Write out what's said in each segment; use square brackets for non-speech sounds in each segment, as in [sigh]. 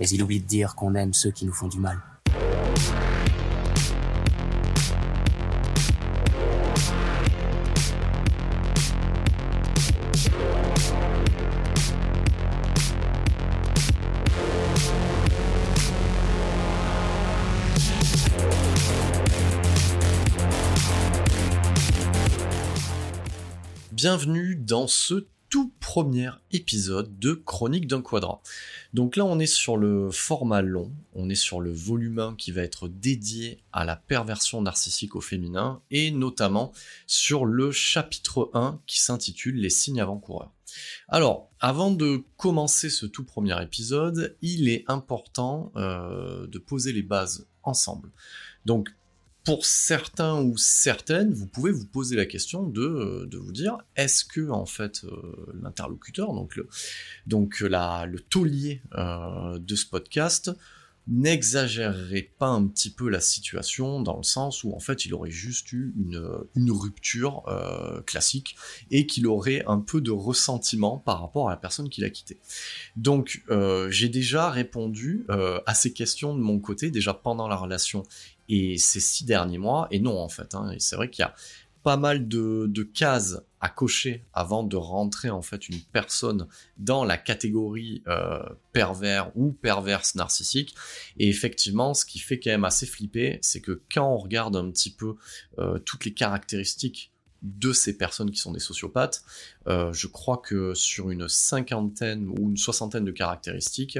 mais il oublie de dire qu'on aime ceux qui nous font du mal. Bienvenue dans ce premier épisode de Chronique d'un quadrat. Donc là, on est sur le format long, on est sur le volume 1 qui va être dédié à la perversion narcissique au féminin et notamment sur le chapitre 1 qui s'intitule Les signes avant-coureurs. Alors, avant de commencer ce tout premier épisode, il est important euh, de poser les bases ensemble. Donc, pour certains ou certaines, vous pouvez vous poser la question de, de vous dire est-ce que en fait euh, l'interlocuteur, donc le, donc le taulier euh, de ce podcast, n'exagérerait pas un petit peu la situation dans le sens où en fait il aurait juste eu une, une rupture euh, classique et qu'il aurait un peu de ressentiment par rapport à la personne qu'il a quitté. Donc euh, j'ai déjà répondu euh, à ces questions de mon côté déjà pendant la relation et ces six derniers mois et non en fait. Hein, c'est vrai qu'il y a pas mal de, de, cases à cocher avant de rentrer en fait une personne dans la catégorie euh, pervers ou perverse narcissique. Et effectivement, ce qui fait quand même assez flipper, c'est que quand on regarde un petit peu euh, toutes les caractéristiques de ces personnes qui sont des sociopathes. Euh, je crois que sur une cinquantaine ou une soixantaine de caractéristiques,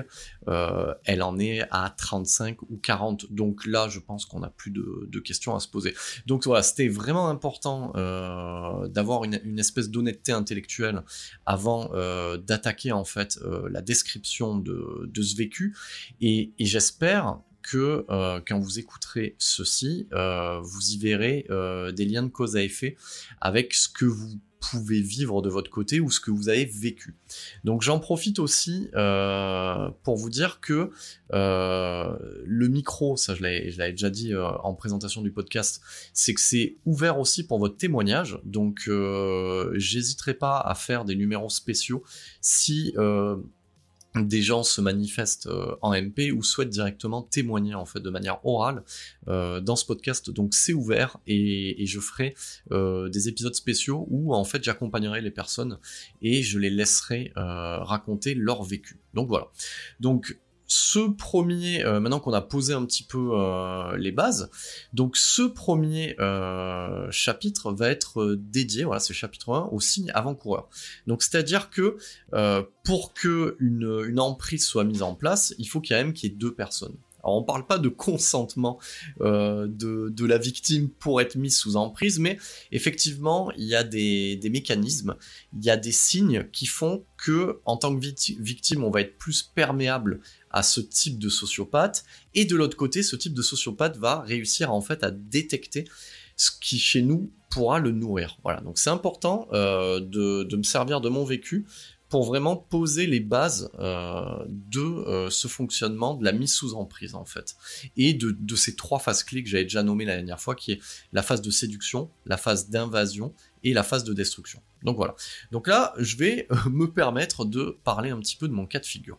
euh, elle en est à 35 ou 40. Donc là, je pense qu'on n'a plus de, questions à se poser. Donc voilà, c'était vraiment important euh, d'avoir une, espèce d'honnêteté intellectuelle avant d'attaquer en fait la description de, ce vécu. Et j'espère que euh, quand vous écouterez ceci, euh, vous y verrez euh, des liens de cause à effet avec ce que vous pouvez vivre de votre côté ou ce que vous avez vécu. Donc j'en profite aussi pour vous dire que le micro, ça je l'avais déjà dit en présentation du podcast, c'est que c'est ouvert aussi pour votre témoignage. Donc j'hésiterai pas à faire des numéros spéciaux si des gens se manifestent euh, en MP ou souhaitent directement témoigner en fait de manière orale euh, dans ce podcast. Donc c'est ouvert et, je ferai euh, des épisodes spéciaux où en fait j'accompagnerai les personnes et je les laisserai raconter leur vécu. Donc voilà. Donc ce premier, euh, maintenant qu'on a posé un petit peu euh, les bases, donc ce premier euh, chapitre va être dédié, voilà, c'est chapitre 1, au signe avant-coureur. Donc c'est-à-dire que pour que une, emprise soit mise en place, il faut quand même qu'il y ait deux personnes. Alors on parle pas de consentement de, de, la victime pour être mise sous emprise, mais effectivement il y a des, des, mécanismes, il y a des signes qui font que en tant que victime on va être plus perméable à ce type de sociopathe, et de l'autre côté ce type de sociopathe va réussir en fait à détecter ce qui chez nous pourra le nourrir. Voilà, donc c'est important euh, de, me servir de mon vécu pour vraiment poser les bases euh, de euh, ce fonctionnement, de la mise sous emprise en fait, et de, de ces trois phases clés que j'avais déjà nommées la dernière fois, qui est la phase de séduction, la phase d'invasion et la phase de destruction. Donc voilà. Donc là, je vais euh, [laughs] me permettre de parler un petit peu de mon cas de figure.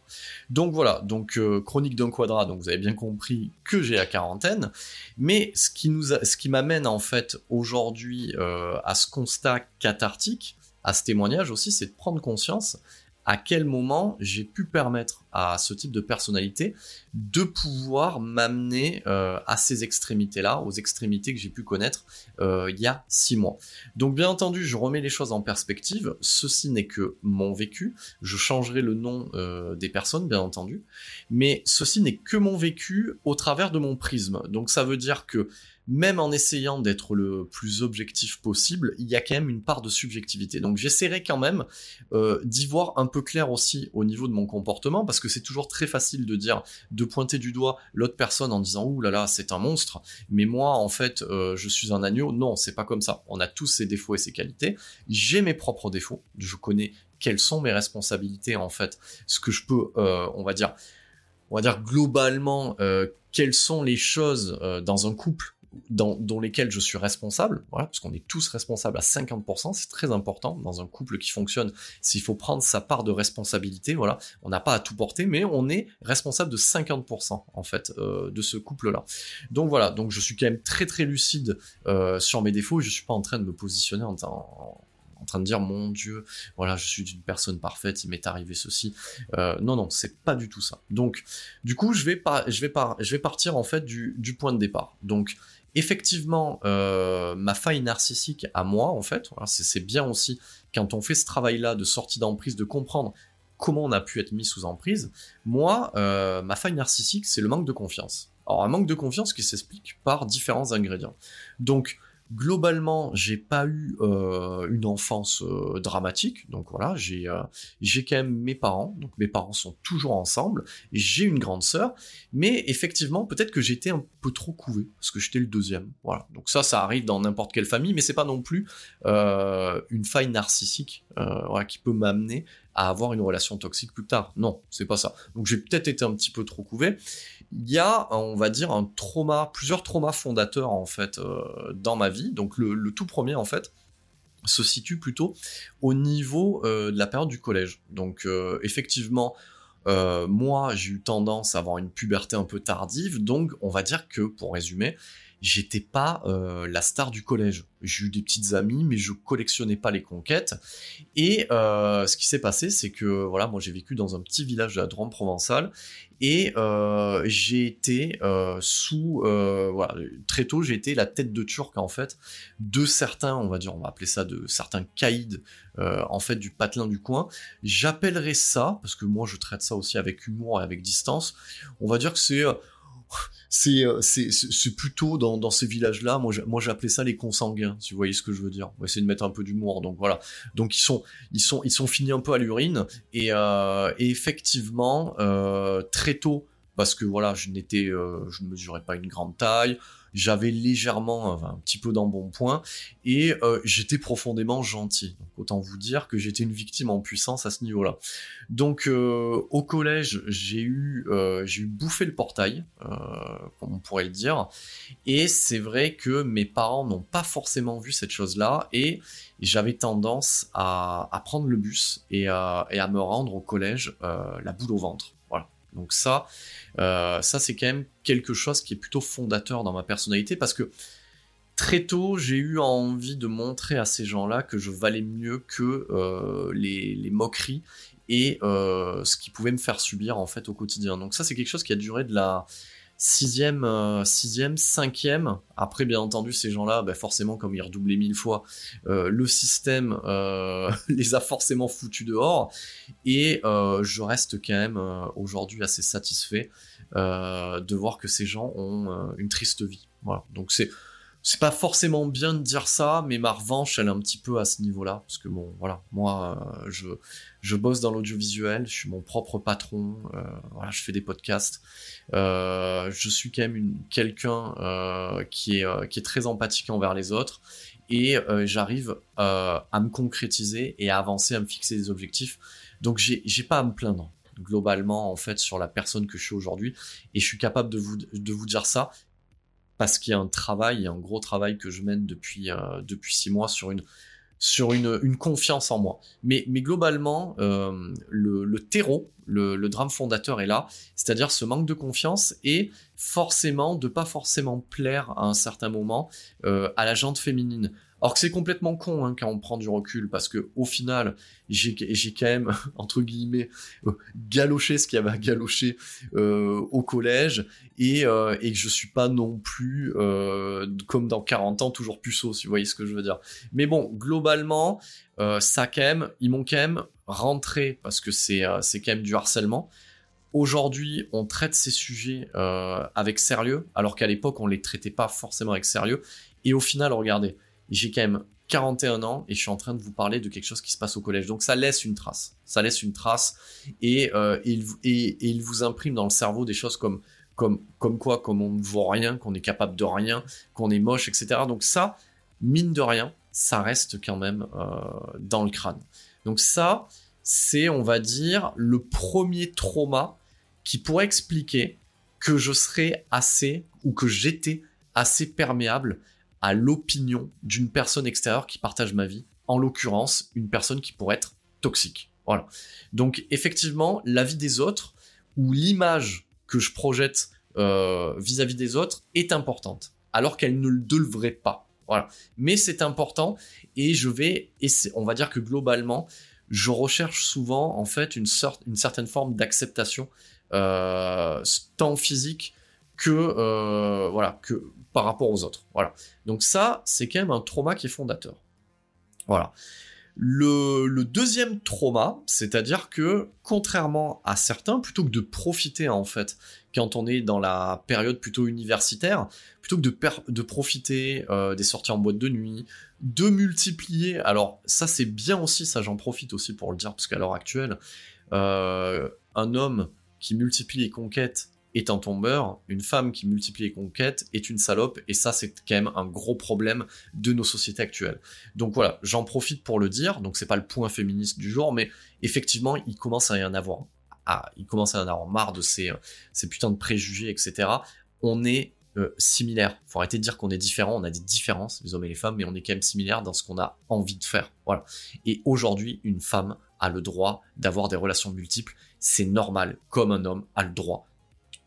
Donc voilà, donc euh, chronique d'un quadrat, donc vous avez bien compris que j'ai la quarantaine, mais ce qui nous a, ce qui m'amène en fait aujourd'hui euh, à ce constat cathartique, à ce témoignage aussi, c'est de prendre conscience à quel moment j'ai pu permettre à ce type de personnalité de pouvoir m'amener euh, à ces extrémités-là, aux extrémités que j'ai pu connaître euh, il y a six mois. Donc bien entendu, je remets les choses en perspective. Ceci n'est que mon vécu. Je changerai le nom euh, des personnes, bien entendu, mais ceci n'est que mon vécu au travers de mon prisme. Donc ça veut dire que même en essayant d'être le plus objectif possible, il y a quand même une part de subjectivité. Donc j'essaierai quand même euh, d'y voir un peu clair aussi au niveau de mon comportement, parce que c'est toujours très facile de dire, de pointer du doigt l'autre personne en disant ouh là là c'est un monstre, mais moi en fait euh, je suis un agneau. Non, c'est pas comme ça. On a tous ses défauts et ses qualités. J'ai mes propres défauts. Je connais quelles sont mes responsabilités en fait, ce que je peux, euh, on va dire, on va dire globalement quelles sont les choses dans un couple dans, lesquels je suis responsable, parce qu'on est tous responsables à 50%, c'est très important dans un couple qui fonctionne. S'il faut prendre sa part de responsabilité, voilà, on n'a pas à tout porter, mais on est responsable de 50% en fait euh, de ce couple-là. Donc voilà, donc je suis quand même très très lucide euh, sur mes défauts je suis pas en train de me positionner en, en en train de dire mon Dieu, voilà, je suis une personne parfaite, il m'est arrivé ceci. Euh, non, non, c'est pas du tout ça. Donc, du coup, je vais pas, je vais pas, je vais partir en fait du, du point de départ. Donc, effectivement, euh, ma faille narcissique à moi, en fait, c'est bien aussi quand on fait ce travail-là de sortie d'emprise, de comprendre comment on a pu être mis sous emprise. Moi, euh, ma faille narcissique, c'est le manque de confiance. Alors, un manque de confiance qui s'explique par différents ingrédients. Donc, globalement, j'ai pas eu euh, une enfance euh, dramatique, donc voilà, j'ai euh, j'ai quand même mes parents, donc mes parents sont toujours ensemble. J'ai une grande sœur, mais effectivement, peut-être que j'étais un peu trop couvé parce que j'étais le deuxième, voilà. Donc ça, ça arrive dans n'importe quelle famille, mais c'est pas non plus une faille narcissique qui peut m'amener à avoir une relation toxique plus tard. Non, c'est pas ça. Donc j'ai peut-être été un petit peu trop couvé. Il y a, on va dire, un trauma, plusieurs traumas fondateurs en fait euh, dans ma vie. Donc le, tout premier en fait se situe plutôt au niveau euh, de la période du collège. Donc euh, effectivement, moi j'ai eu tendance à avoir une puberté un peu tardive. Donc on va dire que, pour résumer, j'étais pas euh, la star du collège. J'ai eu des petites amies, mais je collectionnais pas les conquêtes. Et euh, ce qui s'est passé, c'est que voilà, moi j'ai vécu dans un petit village de la Drôme provençale et euh, j'ai été sous voilà très tôt j'ai été la tête de turc en fait de certains, on va dire, on va appeler ça de certains caïds en fait du patelin du coin. J'appellerais ça parce que moi je traite ça aussi avec humour et avec distance. On va dire que c'est euh, c'est c'est plutôt dans, dans ces villages-là. Moi, moi, j'appelais ça les consanguins, si vous voyez ce que je veux dire. On va essayer de mettre un peu d'humour. Donc voilà. Donc ils sont ils sont ils sont finis un peu à l'urine et, euh, et effectivement euh, très tôt parce que voilà, je n'étais, euh, je ne mesurais pas une grande taille, j'avais légèrement un petit peu d'embonpoint et euh, j'étais profondément gentil. Donc autant vous dire que j'étais une victime en puissance à ce niveau-là. Donc euh, au collège, j'ai eu euh, j'ai eu bouffé le portail, comme on pourrait le dire, et c'est vrai que mes parents n'ont pas forcément vu cette chose-là et j'avais tendance à, prendre le bus et à me rendre au collège la boule au ventre. Donc ça, euh, ça c'est quand même quelque chose qui est plutôt fondateur dans ma personnalité parce que très tôt j'ai eu envie de montrer à ces gens-là que je valais mieux que euh, les, moqueries et euh, ce qui pouvait me faire subir en fait au quotidien. Donc ça c'est quelque chose qui a duré de la sixième, euh, sixième, cinquième. Après, bien entendu, ces gens-là, bah, forcément, comme ils redoublaient mille fois, euh, le système euh, [laughs] les a forcément foutus dehors. Et je reste quand même aujourd'hui assez satisfait de voir que ces gens ont une triste vie. Voilà. Donc c'est c'est pas forcément bien de dire ça, mais ma revanche, elle est un petit peu à ce niveau-là, parce que bon, voilà, moi, euh, je, je bosse dans l'audiovisuel, je suis mon propre patron, euh, voilà, je fais des podcasts, euh, je suis quand même quelqu'un qui est qui est très empathique envers les autres, et j'arrive à me concrétiser et à avancer, à me fixer des objectifs. Donc j'ai j'ai pas à me plaindre globalement en fait sur la personne que je suis aujourd'hui et je suis capable de vous de vous dire ça parce qu'il y a un travail, un gros travail que je mène depuis euh, six mois sur une confiance en moi. Mais, globalement, euh, le, terreau, le, drame fondateur est là, c'est-à-dire ce manque de confiance et forcément de pas forcément plaire à un certain moment euh, à la jante féminine. Alors que c'est complètement con hein, quand on prend du recul, parce que au final, j'ai quand même, [laughs] entre guillemets, euh, galoché ce qu'il y avait à galocher euh, au collège, et, euh, et que je suis pas non plus, comme dans 40 ans, toujours puceau, si vous voyez ce que je veux dire. Mais bon, globalement, ça quand même, ils m'ont quand rentré, parce que c'est c'est quand même du harcèlement. Aujourd'hui, on traite ces sujets avec sérieux, alors qu'à l'époque, on les traitait pas forcément avec sérieux. Et au final, regardez, j'ai quand même 41 ans et je suis en train de vous parler de quelque chose qui se passe au collège. Donc ça laisse une trace. Ça laisse une trace et, euh, il, et, il, vous imprime dans le cerveau des choses comme, comme, comme quoi, comme on ne vaut rien, qu'on est capable de rien, qu'on est moche, etc. Donc ça, mine de rien, ça reste quand même euh, dans le crâne. Donc ça, c'est, on va dire, le premier trauma qui pourrait expliquer que je serais assez ou que j'étais assez perméable à l'opinion d'une personne extérieure qui partage ma vie, en l'occurrence une personne qui pourrait être toxique. Voilà. Donc effectivement, la vie des autres ou l'image que je projette euh, vis-à-vis des autres est importante, alors qu'elle ne le devrait pas. Voilà. Mais c'est important et je vais, et on va dire que globalement, je recherche souvent en fait une sorte, une certaine forme d'acceptation, euh, tant physique que euh, voilà que par rapport aux autres. Voilà. Donc ça, c'est quand même un trauma qui est fondateur. Voilà. Le, deuxième trauma, c'est-à-dire que contrairement à certains, plutôt que de profiter en fait quand on est dans la période plutôt universitaire, plutôt que de, de profiter euh, des sorties en boîte de nuit, de multiplier, alors ça c'est bien aussi, ça j'en profite aussi pour le dire, parce qu'à l'heure actuelle, euh, un homme qui multiplie les conquêtes est un tombeur, une femme qui multiplie les conquêtes est une salope, et ça c'est quand même un gros problème de nos sociétés actuelles. Donc voilà, j'en profite pour le dire, donc c'est pas le point féministe du jour, mais effectivement il commence à y en avoir, ah, il commence à en avoir marre de ces, ces putains de préjugés, etc. On est euh, similaires, faut arrêter de dire qu'on est différents, on a des différences, les hommes et les femmes, mais on est quand même similaires dans ce qu'on a envie de faire, voilà. Et aujourd'hui, une femme a le droit d'avoir des relations multiples, c'est normal, comme un homme a le droit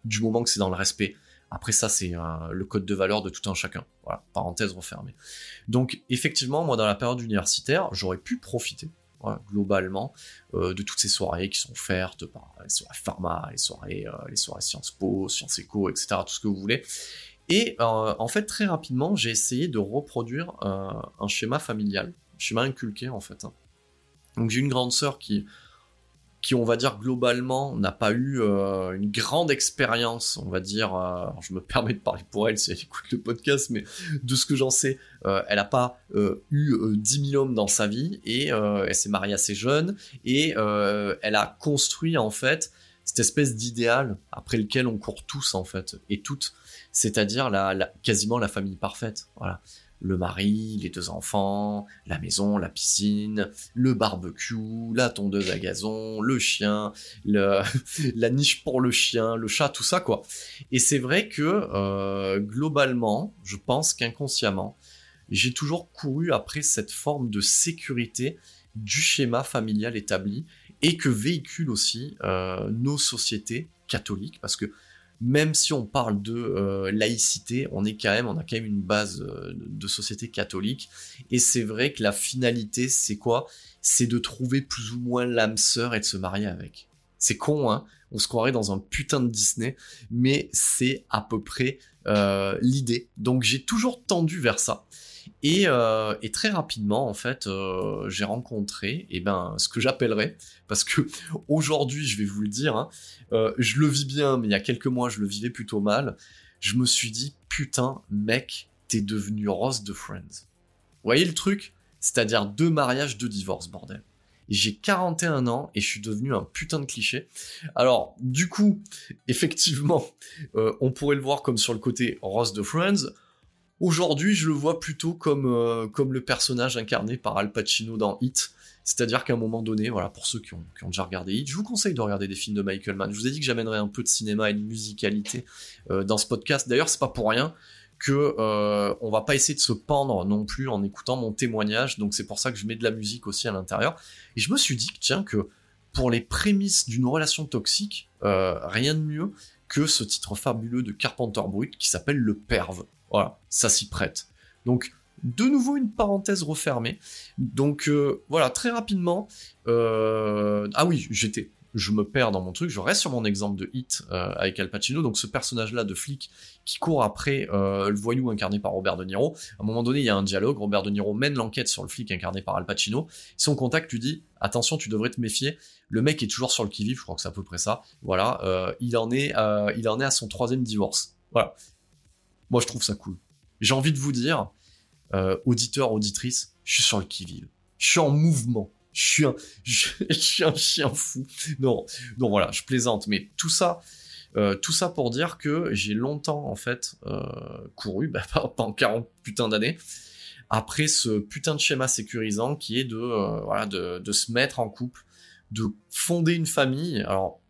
du moment que c'est dans le respect. Après ça, c'est euh, le code de valeur de tout un chacun. Voilà, parenthèse refermée. Donc effectivement, moi dans la période universitaire, j'aurais pu profiter, globalement, euh, de toutes ces soirées qui sont offertes par les soirées pharma, les soirées, euh, soirées Sciences Po, Sciences Éco, etc., tout ce que vous voulez. Et en fait, très rapidement, j'ai essayé de reproduire un schéma familial, un schéma inculqué en fait. Hein. Donc j'ai une grande sœur qui qui, on va dire, globalement, n'a pas eu euh, une grande expérience, on va dire, euh, je me permets de parler pour elle si elle écoute le podcast, mais de ce que j'en sais, euh, elle n'a pas eu 10 000 hommes dans sa vie, et elle s'est mariée assez jeune, et elle a construit, en fait, cette espèce d'idéal après lequel on court tous, en fait, et toutes, c'est-à-dire la, quasiment la famille parfaite, voilà le mari, les deux enfants, la maison, la piscine, le barbecue, la tondeuse à gazon, le chien, [laughs] la niche pour le chien, le chat, tout ça quoi. Et c'est vrai que euh, globalement, je pense qu'inconsciemment, j'ai toujours couru après cette forme de sécurité du schéma familial établi et que véhiculent aussi euh, nos sociétés catholiques parce que même si on parle de euh, laïcité, on est quand même, on a quand même une base euh, de société catholique. Et c'est vrai que la finalité, c'est quoi? C'est de trouver plus ou moins l'âme sœur et de se marier avec. C'est con, hein? On se croirait dans un putain de Disney, mais c'est à peu près euh, l'idée. Donc j'ai toujours tendu vers ça. Euh, et, très rapidement, en fait, euh, j'ai rencontré eh ben, ce que j'appellerais, parce que [laughs] aujourd'hui, je vais vous le dire, hein, euh, je le vis bien, mais il y a quelques mois, je le vivais plutôt mal. Je me suis dit, putain, mec, t'es devenu Ross de Friends. Vous voyez le truc? C'est-à-dire deux mariages, deux divorces, bordel. J'ai 41 ans et je suis devenu un putain de cliché. Alors, du coup, [laughs] effectivement, on pourrait le voir comme sur le côté Ross de Friends. Aujourd'hui, je le vois plutôt comme, euh, comme le personnage incarné par Al Pacino dans Hit. C'est-à-dire qu'à un moment donné, voilà, pour ceux qui ont, déjà regardé Hit, je vous conseille de regarder des films de Michael Mann. Je vous ai dit que j'amènerais un peu de cinéma et de musicalité euh, dans ce podcast. D'ailleurs, c'est pas pour rien que euh, va pas essayer de se pendre non plus en écoutant mon témoignage. Donc c'est pour ça que je mets de la musique aussi à l'intérieur. Et je me suis dit que tiens que pour les prémices d'une relation toxique, rien de mieux que ce titre fabuleux de Carpenter Brut qui s'appelle Le Perve. Voilà, ça s'y prête. Donc, de nouveau une parenthèse refermée. Donc euh, voilà, très rapidement. Euh, ah oui, j'étais je me perds dans mon truc, je reste sur mon exemple de Hit euh, avec Al Pacino, donc ce personnage-là de flic qui court après euh, le voyou incarné par Robert De Niro. À un moment donné, il y a un dialogue, Robert De Niro mène l'enquête sur le flic incarné par Al Pacino. Son contact lui dit attention, tu devrais te méfier. Le mec est toujours sur le qui-vive, je crois que c'est à peu près ça. Voilà, euh, il en est, il en est à son troisième divorce. Voilà. Moi, je trouve ça cool. J'ai envie de vous dire, auditeur, auditrice, je suis sur le qui-vive. Je suis en mouvement je suis un, chien fou. Non, non, voilà, je plaisante, mais tout ça, euh, tout ça pour dire que j'ai longtemps en fait euh, couru, [laughs] bah, pendant 40 putains d'années, après ce putain de schéma sécurisant qui est de, euh, voilà, de, se mettre en couple, de fonder une famille. Alors,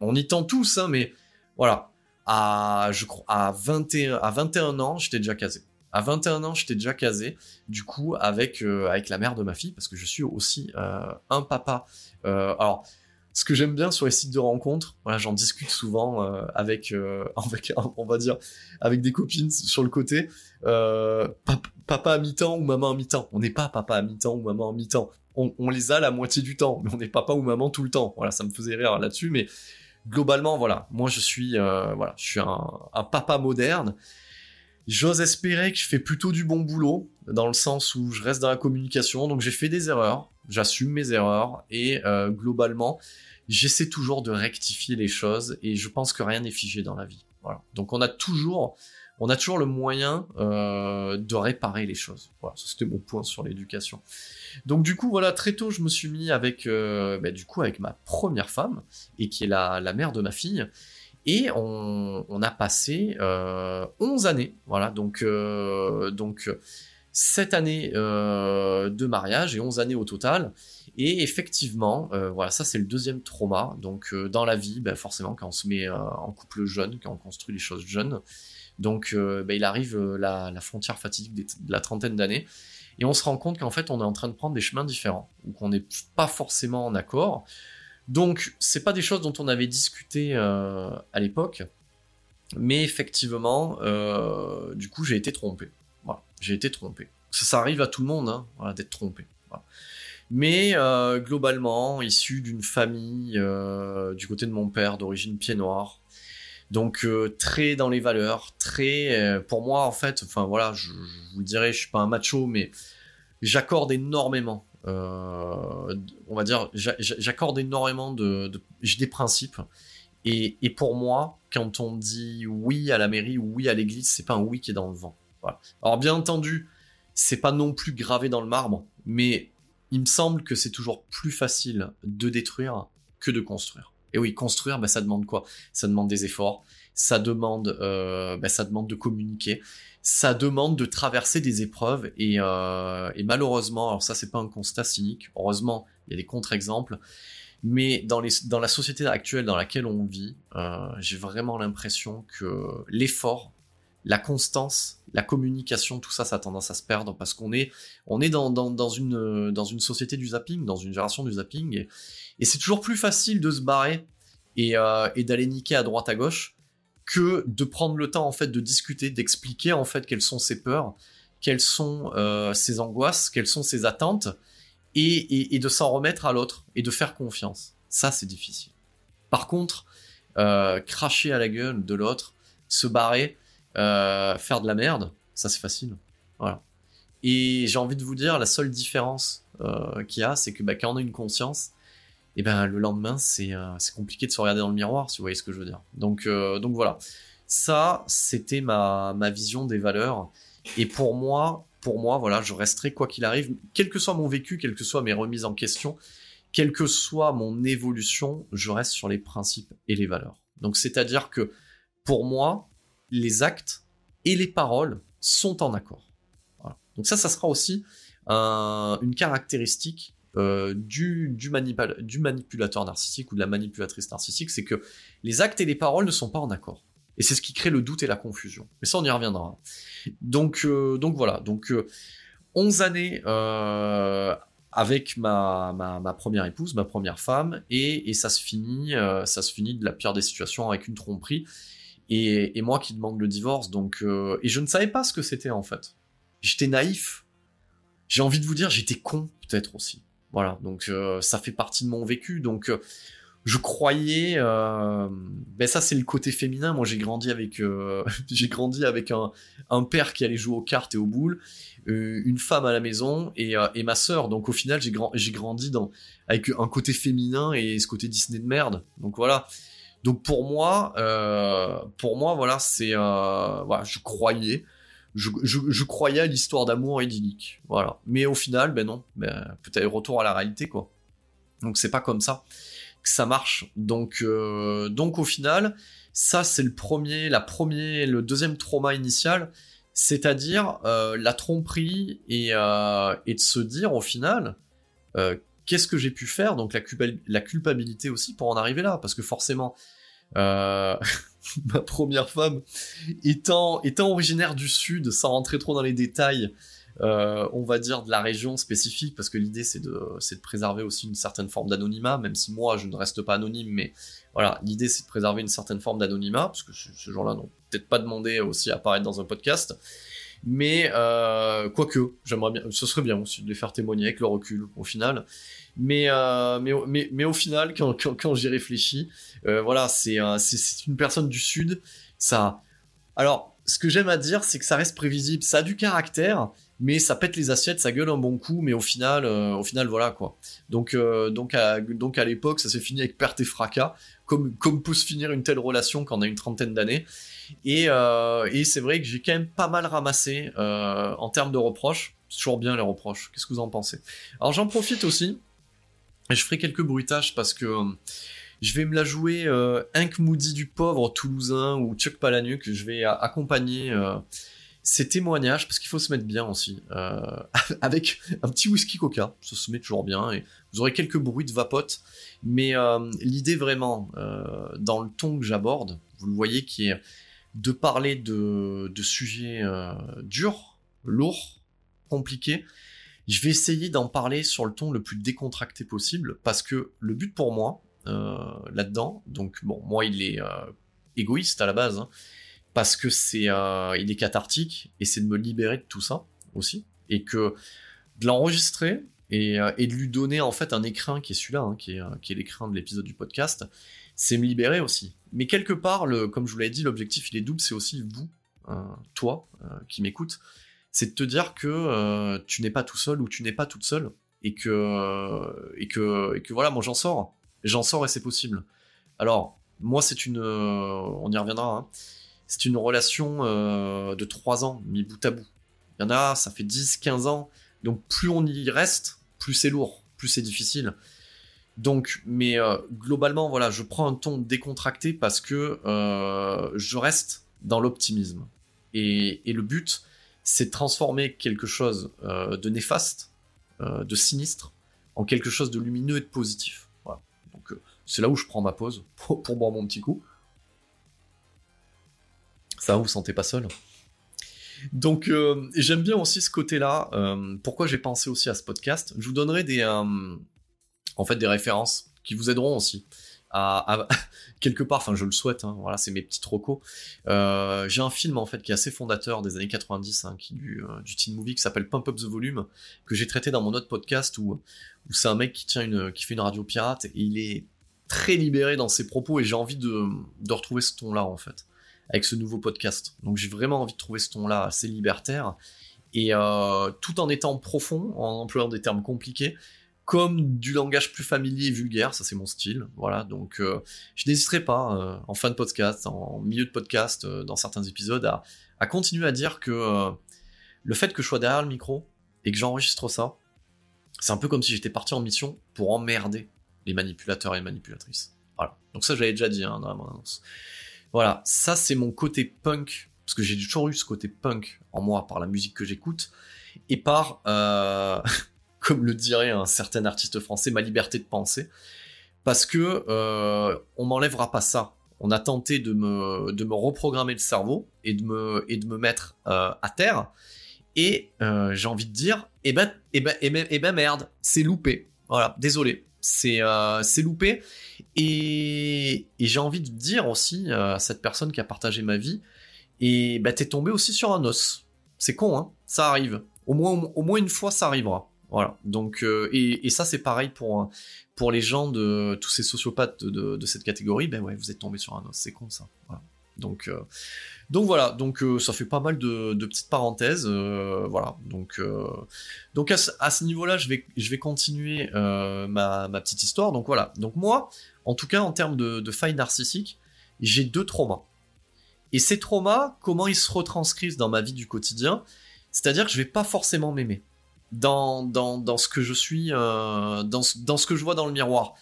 on y tend tous, hein, mais voilà, à, je crois, à 21, à 21 ans, j'étais déjà casé. À 21 ans, j'étais déjà casé, du coup, avec, euh, avec la mère de ma fille, parce que je suis aussi euh, un papa. Euh, alors, ce que j'aime bien sur les sites de rencontres, voilà, j'en discute souvent avec, [laughs] avec, on va dire, avec des copines sur le côté, papa à mi-temps ou maman à mi-temps. On n'est pas papa à mi-temps ou maman à mi-temps. On, les a la moitié du temps, mais on n'est papa ou maman tout le temps. Voilà, ça me faisait rire là-dessus, mais globalement, voilà, moi je suis, voilà, je suis un papa moderne J'ose espérer que je fais plutôt du bon boulot, dans le sens où je reste dans la communication, donc j'ai fait des erreurs, j'assume mes erreurs, et euh, globalement, j'essaie toujours de rectifier les choses, et je pense que rien n'est figé dans la vie. Voilà. Donc on a toujours, on a toujours le moyen euh, de réparer les choses. Voilà, c'était mon point sur l'éducation. Donc du coup, voilà, très tôt, je me suis mis avec, euh, bah, du coup, avec ma première femme, et qui est la mère de ma fille, et on, a passé euh, 11 années, voilà, donc, euh, donc 7 années euh, de mariage et 11 années au total. Et effectivement, euh, voilà, ça c'est le deuxième trauma. Donc euh, dans la vie, ben, forcément, quand on se met en couple jeune, quand on construit les choses jeunes, donc ben, il arrive la, frontière fatidique de la trentaine d'années. Et on se rend compte qu'en fait, on est en train de prendre des chemins différents, ou qu'on n'est pas forcément en accord. Donc, c'est pas des choses dont on avait discuté euh, à l'époque, mais effectivement, euh, du coup, j'ai été trompé. J'ai été trompé. Ça, arrive à tout le monde, hein, d'être trompé. Mais euh, globalement, issu d'une famille du côté de mon père d'origine pied noir, donc très dans les valeurs, très pour moi en fait, enfin voilà, je, vous dirais, je suis pas un macho, mais j'accorde énormément on va dire, j'accorde énormément de, des principes. Et, pour moi, quand on dit oui à la mairie ou oui à l'église, c'est pas un oui qui est dans le vent. Alors bien entendu, c'est pas non plus gravé dans le marbre, mais il me semble que c'est toujours plus facile de détruire que de construire. Et oui, construire, bah, ça demande quoi? Ça demande des efforts, ça demande, euh, bah, ça demande de communiquer, ça demande de traverser des épreuves et, euh, et malheureusement, alors ça c'est pas un constat cynique, heureusement il y a des contre-exemples, mais dans, les, dans la société actuelle dans laquelle on vit, euh, j'ai vraiment l'impression que l'effort, la constance, la communication, tout ça, ça a tendance à se perdre parce qu'on est, on est dans, dans, dans, une, dans une société du zapping, dans une génération du zapping, et, c'est toujours plus facile de se barrer et, euh, et d'aller niquer à droite à gauche que de prendre le temps en fait de discuter, d'expliquer en fait quelles sont ses peurs, quelles sont euh, ses angoisses, quelles sont ses attentes, et, de s'en remettre à l'autre et de faire confiance. Ça, c'est difficile. Par contre, euh, cracher à la gueule de l'autre, se barrer, euh, faire de la merde, ça c'est facile. Voilà. Et j'ai envie de vous dire, la seule différence qu'il y a, c'est que bah, quand on a une conscience, et ben le lendemain euh, c'est compliqué de se regarder dans le miroir si vous voyez ce que je veux dire. Donc euh, donc voilà. Ça c'était ma, ma vision des valeurs. Et pour moi pour moi voilà je resterai quoi qu'il arrive quel que soit mon vécu quelles que soient mes remises en question quelle que soit mon évolution je reste sur les principes et les valeurs. Donc c'est à dire que pour moi les actes et les paroles sont en accord. Donc ça ça sera aussi un, une caractéristique euh, du, du, manipulateur narcissique ou de la manipulatrice narcissique, c'est que les actes et les paroles ne sont pas en accord. Et c'est ce qui crée le doute et la confusion. Mais ça, on y reviendra. Donc, euh, donc voilà. Donc, euh, 11 années euh, avec ma, ma, ma, première épouse, ma première femme, et, et ça se finit, euh, ça se finit de la pire des situations avec une tromperie. Et, et moi qui demande le divorce. Donc, et je ne savais pas ce que c'était en fait. j'étais naïf. J'ai envie de vous dire, j'étais con peut-être aussi. Voilà, donc euh, ça fait partie de mon vécu. Donc euh, je croyais, euh, ben ça c'est le côté féminin. Moi j'ai grandi avec, [laughs] j'ai grandi avec un, un, père qui allait jouer aux cartes et aux boules, une femme à la maison et, et ma sœur. Donc au final j'ai j'ai grandi dans avec un côté féminin et ce côté Disney de merde. Donc voilà. Donc pour moi, pour moi voilà c'est, voilà je croyais je, croyais à l'histoire d'amour idyllique. Voilà. Mais au final, ben non. Ben, peut-être retour à la réalité, quoi. Donc c'est pas comme ça que ça marche. Donc, euh, donc au final, ça c'est le premier, la premier, le deuxième trauma initial, c'est-à-dire euh, la tromperie et, euh, et, de se dire au final, qu'est-ce que j'ai pu faire? Donc la, culpabilité aussi pour en arriver là, parce que forcément, [laughs] ma première femme, étant, étant originaire du sud, sans rentrer trop dans les détails, euh, on va dire de la région spécifique, parce que l'idée c'est de, de préserver aussi une certaine forme d'anonymat, même si moi je ne reste pas anonyme, mais voilà, l'idée c'est de préserver une certaine forme d'anonymat, parce que ce genre-là n'ont peut-être pas demandé aussi à apparaître dans un podcast. Mais euh, quoique, j'aimerais bien, ce serait bien aussi de les faire témoigner avec le recul au final. Mais, euh, mais, mais, mais, au final, quand, j'y réfléchis, euh, voilà, c'est c'est une personne du Sud. Ça. Alors, ce que j'aime à dire, c'est que ça reste prévisible. Ça a du caractère, mais ça pète les assiettes, ça gueule un bon coup, mais au final, euh, au final, voilà quoi. Donc, euh, donc à, donc à l'époque, ça s'est fini avec perte et fracas, comme, comme peut se finir une telle relation quand on a une trentaine d'années. Et, euh, et c'est vrai que j'ai quand même pas mal ramassé en termes de reproches. C'est toujours bien les reproches. Qu'est-ce que vous en pensez? Alors j'en profite aussi, je ferai quelques bruitages parce que je vais me la jouer euh, Hank Moody du pauvre toulousain ou Chuck Palahniuk. Je vais accompagner ces témoignages, parce qu'il faut se mettre bien aussi, euh, [laughs] avec un petit whisky coca, ça se met toujours bien, et vous aurez quelques bruits de vapote, mais euh, l'idée vraiment, euh, dans le ton que j'aborde, vous le voyez, qui est de parler de sujets durs, lourds, compliqués, je vais essayer d'en parler sur le ton le plus décontracté possible, parce que le but pour moi, là-dedans, donc bon, moi il est égoïste à la base, hein, parce que c'est euh, il est cathartique et c'est de me libérer de tout ça aussi et que de l'enregistrer et, euh, de lui donner en fait un écrin qui est celui-là hein, qui est euh, qui est l'écran de l'épisode du podcast c'est me libérer aussi. Mais quelque part comme je vous l'avais dit l'objectif il est double c'est aussi vous toi qui m'écoute c'est de te dire que tu n'es pas tout seul ou tu n'es pas toute seule et que et que et que voilà moi j'en sors j'en sors et c'est possible alors moi c'est une on y reviendra hein, c'est une relation euh, de 3 ans, mis bout à bout. Il y en a, ça fait 10, 15 ans. Donc plus on y reste, plus c'est lourd, plus c'est difficile. Donc, mais euh, globalement, voilà, je prends un ton décontracté parce que euh, je reste dans l'optimisme. Et, le but, c'est transformer quelque chose de néfaste, de sinistre, en quelque chose de lumineux et de positif. Donc, c'est là où je prends ma pause [laughs] pour boire mon petit coup. Ça, vous vous sentez pas seul. Donc, euh, j'aime bien aussi ce côté-là. Euh, pourquoi j'ai pensé aussi à ce podcast? Je vous donnerai des, euh, en fait, des références qui vous aideront aussi à, [laughs] quelque part. Enfin, je le souhaite. Hein, voilà, c'est mes petits trocos. j'ai un film en fait qui est assez fondateur des années 90, hein, qui du, du teen movie qui s'appelle Pump Up the Volume, que j'ai traité dans mon autre podcast où, où c'est un mec qui tient une, qui fait une radio pirate et il est très libéré dans ses propos et j'ai envie de, de retrouver ce ton-là en fait avec ce nouveau podcast. Donc j'ai vraiment envie de trouver ce ton-là assez libertaire et euh, tout en étant profond, en employant des termes compliqués, comme du langage plus familier et vulgaire, ça c'est mon style. Voilà, donc euh, je n'hésiterai pas euh, en fin de podcast, en milieu de podcast, dans certains épisodes, à, continuer à dire que le fait que je sois derrière le micro et que j'enregistre ça, c'est un peu comme si j'étais parti en mission pour emmerder les manipulateurs et manipulatrices. Voilà. Donc ça, j'avais déjà dit hein, dans mon annonce. Voilà, ça c'est mon côté punk, parce que j'ai toujours eu ce côté punk en moi par la musique que j'écoute, et par, euh, [laughs] comme le dirait un certain artiste français, ma liberté de penser, parce que euh, on m'enlèvera pas ça. On a tenté de me, de me reprogrammer le cerveau et de me, et de me mettre euh, à terre. Et euh, j'ai envie de dire, eh ben, eh ben, eh ben, eh ben merde, c'est loupé. Voilà, désolé, c'est euh, loupé. Et, j'ai envie de dire aussi à cette personne qui a partagé ma vie, et bah t'es tombé aussi sur un os. C'est con, hein ça arrive. Au moins, au moins une fois, ça arrivera. Voilà. Donc, euh, et, ça, c'est pareil pour, pour les gens de tous ces sociopathes de, cette catégorie. Ben ouais, vous êtes tombé sur un os. C'est con, ça. Donc, euh, donc voilà. Donc, euh, ça fait pas mal de, petites parenthèses. voilà. Donc, donc à, ce niveau-là, je vais, je vais continuer ma, petite histoire. Donc voilà. Donc moi, en tout cas, en termes de, de failles narcissiques, j'ai deux traumas. Et ces traumas, comment ils se retranscrivent dans ma vie du quotidien? C'est-à-dire que je vais pas forcément m'aimer dans, dans, ce que je suis, euh, dans, dans, ce que je vois dans le miroir.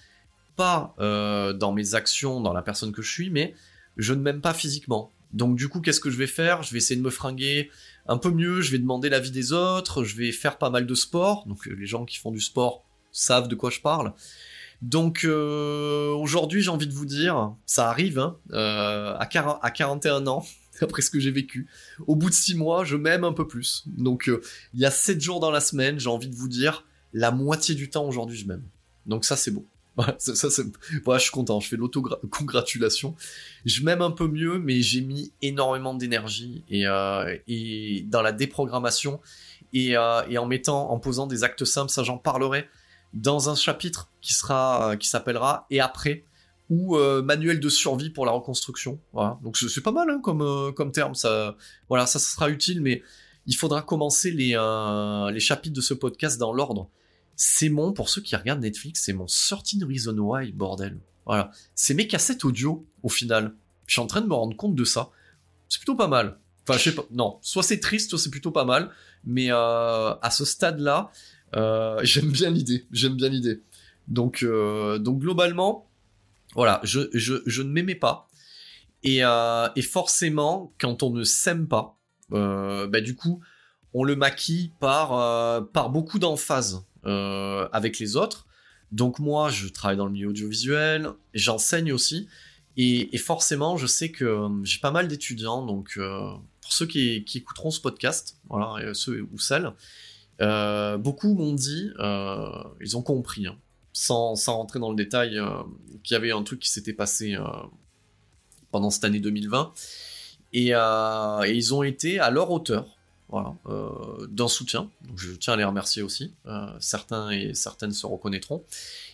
Pas euh, dans mes actions, dans la personne que je suis, mais je ne m'aime pas physiquement. Donc du coup, qu'est-ce que je vais faire? Je vais essayer de me fringuer un peu mieux, je vais demander l'avis des autres, je vais faire pas mal de sport. Donc les gens qui font du sport savent de quoi je parle. Donc euh, aujourd'hui, j'ai envie de vous dire, ça arrive hein, à 41 ans, [laughs] après ce que j'ai vécu. Au bout de six mois, je m'aime un peu plus. Donc, euh, il y a sept jours dans la semaine, j'ai envie de vous dire, la moitié du temps aujourd'hui, je m'aime. Donc ça, c'est beau. [laughs] voilà, je suis content, je fais l'auto-congratulation. [laughs] Je m'aime un peu mieux, mais j'ai mis énormément d'énergie et, euh, dans la déprogrammation et, euh, et, en mettant, en posant des actes simples, ça j'en parlerai dans un chapitre qui sera, qui s'appellera et après, ou euh, manuel de survie pour la reconstruction. Voilà. Donc c'est pas mal hein, comme, euh, comme terme. Ça, voilà, ça, sera utile, mais il faudra commencer les, euh, les chapitres de ce podcast dans l'ordre. C'est mon, pour ceux qui regardent Netflix, c'est mon Certain Reason Why, bordel. Voilà. C'est mes cassettes audio, au final. Je suis en train de me rendre compte de ça. C'est plutôt pas mal. Enfin, je sais pas. Non, soit c'est triste, soit c'est plutôt pas mal. Mais à ce stade-là, [laughs] j'aime bien l'idée. J'aime bien l'idée. Donc, donc globalement, voilà, je, je, ne m'aimais pas. Et, euh, et, forcément, quand on ne s'aime pas, euh, bah, du coup, on le maquille par, euh, par beaucoup d'emphase avec les autres. Donc moi, je travaille dans le milieu audiovisuel, j'enseigne aussi, et, forcément, je sais que j'ai pas mal d'étudiants. Donc pour ceux qui, qui, écouteront ce podcast, voilà, ceux ou celles, beaucoup m'ont dit, ils ont compris. Hein, sans, rentrer dans le détail, euh, qu'il y avait un truc qui s'était passé euh, pendant cette année 2020. Euh, et, ils ont été à leur hauteur, voilà, d'un soutien. Donc je tiens à les remercier aussi. certains et certaines se reconnaîtront.